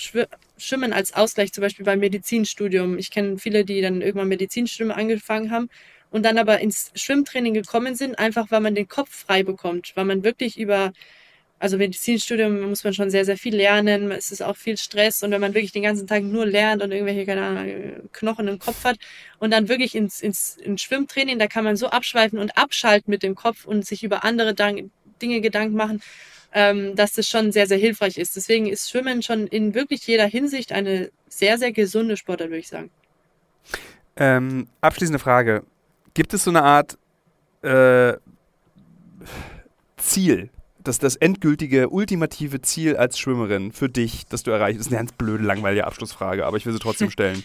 schwimmen als Ausgleich, zum Beispiel beim Medizinstudium. Ich kenne viele, die dann irgendwann Medizinstudium angefangen haben und dann aber ins Schwimmtraining gekommen sind, einfach weil man den Kopf frei bekommt, weil man wirklich über also Medizinstudium muss man schon sehr, sehr viel lernen. Es ist auch viel Stress. Und wenn man wirklich den ganzen Tag nur lernt und irgendwelche, keine Ahnung, Knochen im Kopf hat und dann wirklich ins, ins, ins Schwimmtraining, da kann man so abschweifen und abschalten mit dem Kopf und sich über andere Dinge Gedanken machen, ähm, dass das schon sehr, sehr hilfreich ist. Deswegen ist Schwimmen schon in wirklich jeder Hinsicht eine sehr, sehr gesunde Sportart, würde ich sagen. Ähm, abschließende Frage. Gibt es so eine Art äh, Ziel, das, das endgültige, ultimative Ziel als Schwimmerin für dich, das du erreichst? Ist eine ganz blöde, langweilige Abschlussfrage, aber ich will sie trotzdem stellen.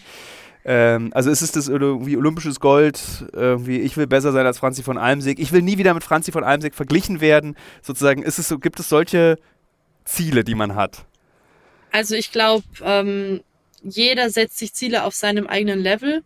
Ähm, also ist es das irgendwie olympisches Gold, irgendwie, ich will besser sein als Franzi von Almsig, ich will nie wieder mit Franzi von Almsig verglichen werden, sozusagen, ist es so, gibt es solche Ziele, die man hat? Also ich glaube, ähm, jeder setzt sich Ziele auf seinem eigenen Level,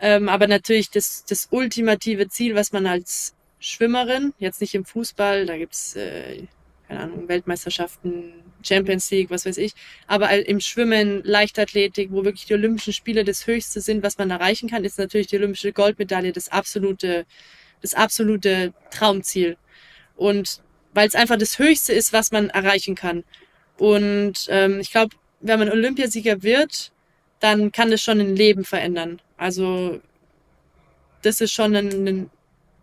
ähm, aber natürlich das, das ultimative Ziel, was man als Schwimmerin, jetzt nicht im Fußball, da gibt's äh, keine Ahnung, Weltmeisterschaften, Champions League, was weiß ich, aber im Schwimmen, Leichtathletik, wo wirklich die Olympischen Spiele das Höchste sind, was man erreichen kann, ist natürlich die olympische Goldmedaille das absolute, das absolute Traumziel. Und weil es einfach das Höchste ist, was man erreichen kann. Und ähm, ich glaube, wenn man Olympiasieger wird, dann kann das schon ein Leben verändern. Also das ist schon ein, ein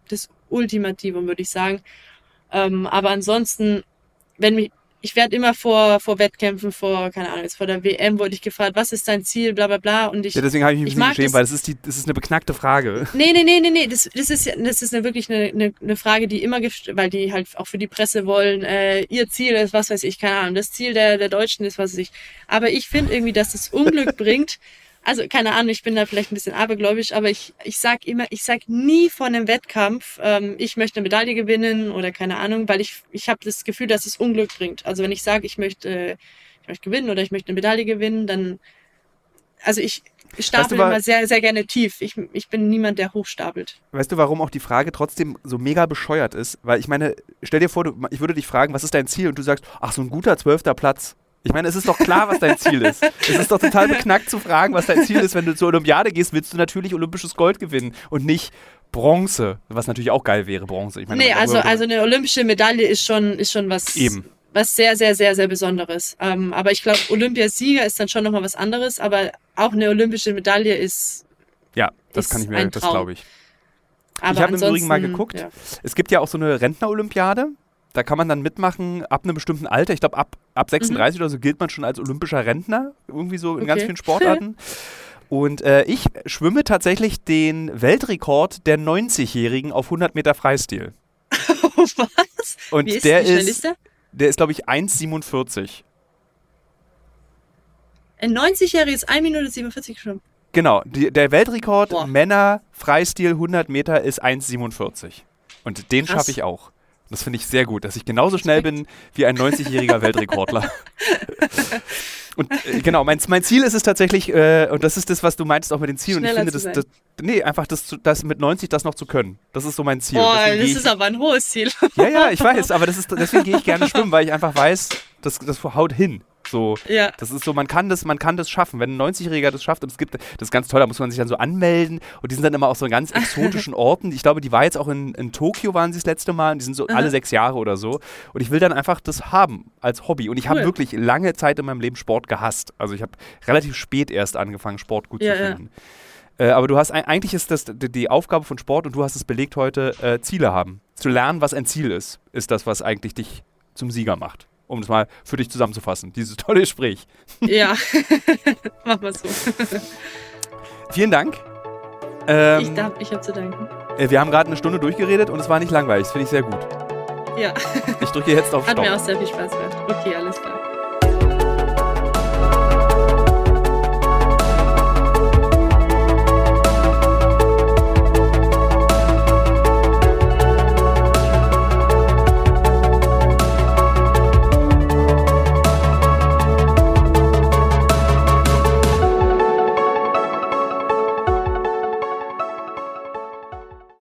das Ultimativum, würde ich sagen. Ähm, aber ansonsten, wenn mich, ich werde immer vor, vor Wettkämpfen, vor, keine Ahnung, jetzt vor der WM wurde ich gefragt, was ist dein Ziel, bla bla bla. Und ich, ja, deswegen habe ich mich nicht geschrieben, weil das ist, die, das ist eine beknackte Frage. Nee, nee, nee, nee, nee. Das, das ist, das ist eine, wirklich eine, eine, eine Frage, die immer, weil die halt auch für die Presse wollen, äh, ihr Ziel ist, was weiß ich, keine Ahnung, das Ziel der, der Deutschen ist, was weiß ich. Aber ich finde irgendwie, dass das Unglück bringt, also keine Ahnung, ich bin da vielleicht ein bisschen abergläubisch, aber ich, ich sag immer, ich sag nie vor einem Wettkampf, ähm, ich möchte eine Medaille gewinnen oder keine Ahnung, weil ich, ich habe das Gefühl, dass es Unglück bringt. Also wenn ich sage, ich möchte, ich möchte gewinnen oder ich möchte eine Medaille gewinnen, dann, also ich stapel weißt du, immer sehr, sehr gerne tief. Ich, ich bin niemand, der hochstapelt. Weißt du, warum auch die Frage trotzdem so mega bescheuert ist? Weil ich meine, stell dir vor, du, ich würde dich fragen, was ist dein Ziel? Und du sagst, ach, so ein guter zwölfter Platz. Ich meine, es ist doch klar, was dein Ziel ist. Es ist doch total beknackt zu fragen, was dein Ziel ist. Wenn du zur Olympiade gehst, willst du natürlich olympisches Gold gewinnen und nicht Bronze, was natürlich auch geil wäre, Bronze. Ich meine, nee, also, also eine olympische Medaille ist schon, ist schon was. Eben. was sehr, sehr, sehr, sehr Besonderes. Ähm, aber ich glaube, Olympiasieger ist dann schon nochmal was anderes, aber auch eine olympische Medaille ist. Ja, das Ist kann ich mir, das glaube ich. Aber ich habe im Übrigen mal geguckt. Ja. Es gibt ja auch so eine Rentner-Olympiade. Da kann man dann mitmachen ab einem bestimmten Alter. Ich glaube, ab, ab 36 oder so gilt man schon als olympischer Rentner. Irgendwie so in ganz Okay. vielen Sportarten. Und äh, ich schwimme tatsächlich den Weltrekord der 90-Jährigen auf 100 Meter Freistil. was? Und Wie ist, der ist, ist der? der ist, glaube ich, 1,47. Ein 90-Jähriger ist 1 Minute 47 geschwommen. Genau, die, der Weltrekord Boah. Männer Freistil 100 Meter ist 1,47. Und den schaffe ich auch. Das finde ich sehr gut, dass ich genauso schnell bin wie ein 90-jähriger Weltrekordler. und äh, genau, mein, mein Ziel ist es tatsächlich, äh, und das ist das, was du meinst auch mit den Zielen. Und ich finde, das, das, nee, einfach das, das mit 90 das noch zu können. Das ist so mein Ziel. Boah, das ist aber ein hohes Ziel. ja, ja, ich weiß, aber das ist, deswegen gehe ich gerne schwimmen, weil ich einfach weiß, das, das haut hin. So, ja. das ist so, man kann das, man kann das schaffen. Wenn ein 90-Jähriger das schafft und es gibt, das ist ganz toll, da muss man sich dann so anmelden und die sind dann immer auf so ganz exotischen Orten. Ich glaube, die war jetzt auch in, in Tokio, waren sie das letzte Mal und die sind so alle sechs Jahre oder so. Und ich will dann einfach das haben als Hobby. Und ich habe Cool. wirklich lange Zeit in meinem Leben Sport gehasst. Also ich habe relativ spät erst angefangen, Sport gut Ja, zu ja. finden. Äh, aber du hast, eigentlich ist das die, die Aufgabe von Sport und du hast es belegt heute, äh, Ziele haben. Zu lernen, was ein Ziel ist, ist das, was eigentlich dich zum Sieger macht. Um es mal für dich zusammenzufassen, dieses tolle Gespräch. Ja. Mach mal so. Vielen Dank. Ähm, ich darf, ich habe zu danken. äh, wir haben gerade eine Stunde durchgeredet und es war nicht langweilig. Das finde ich sehr gut. Ja, Ich drücke jetzt auf hat mir Stopp. auch sehr viel Spaß gemacht. Okay, alles klar.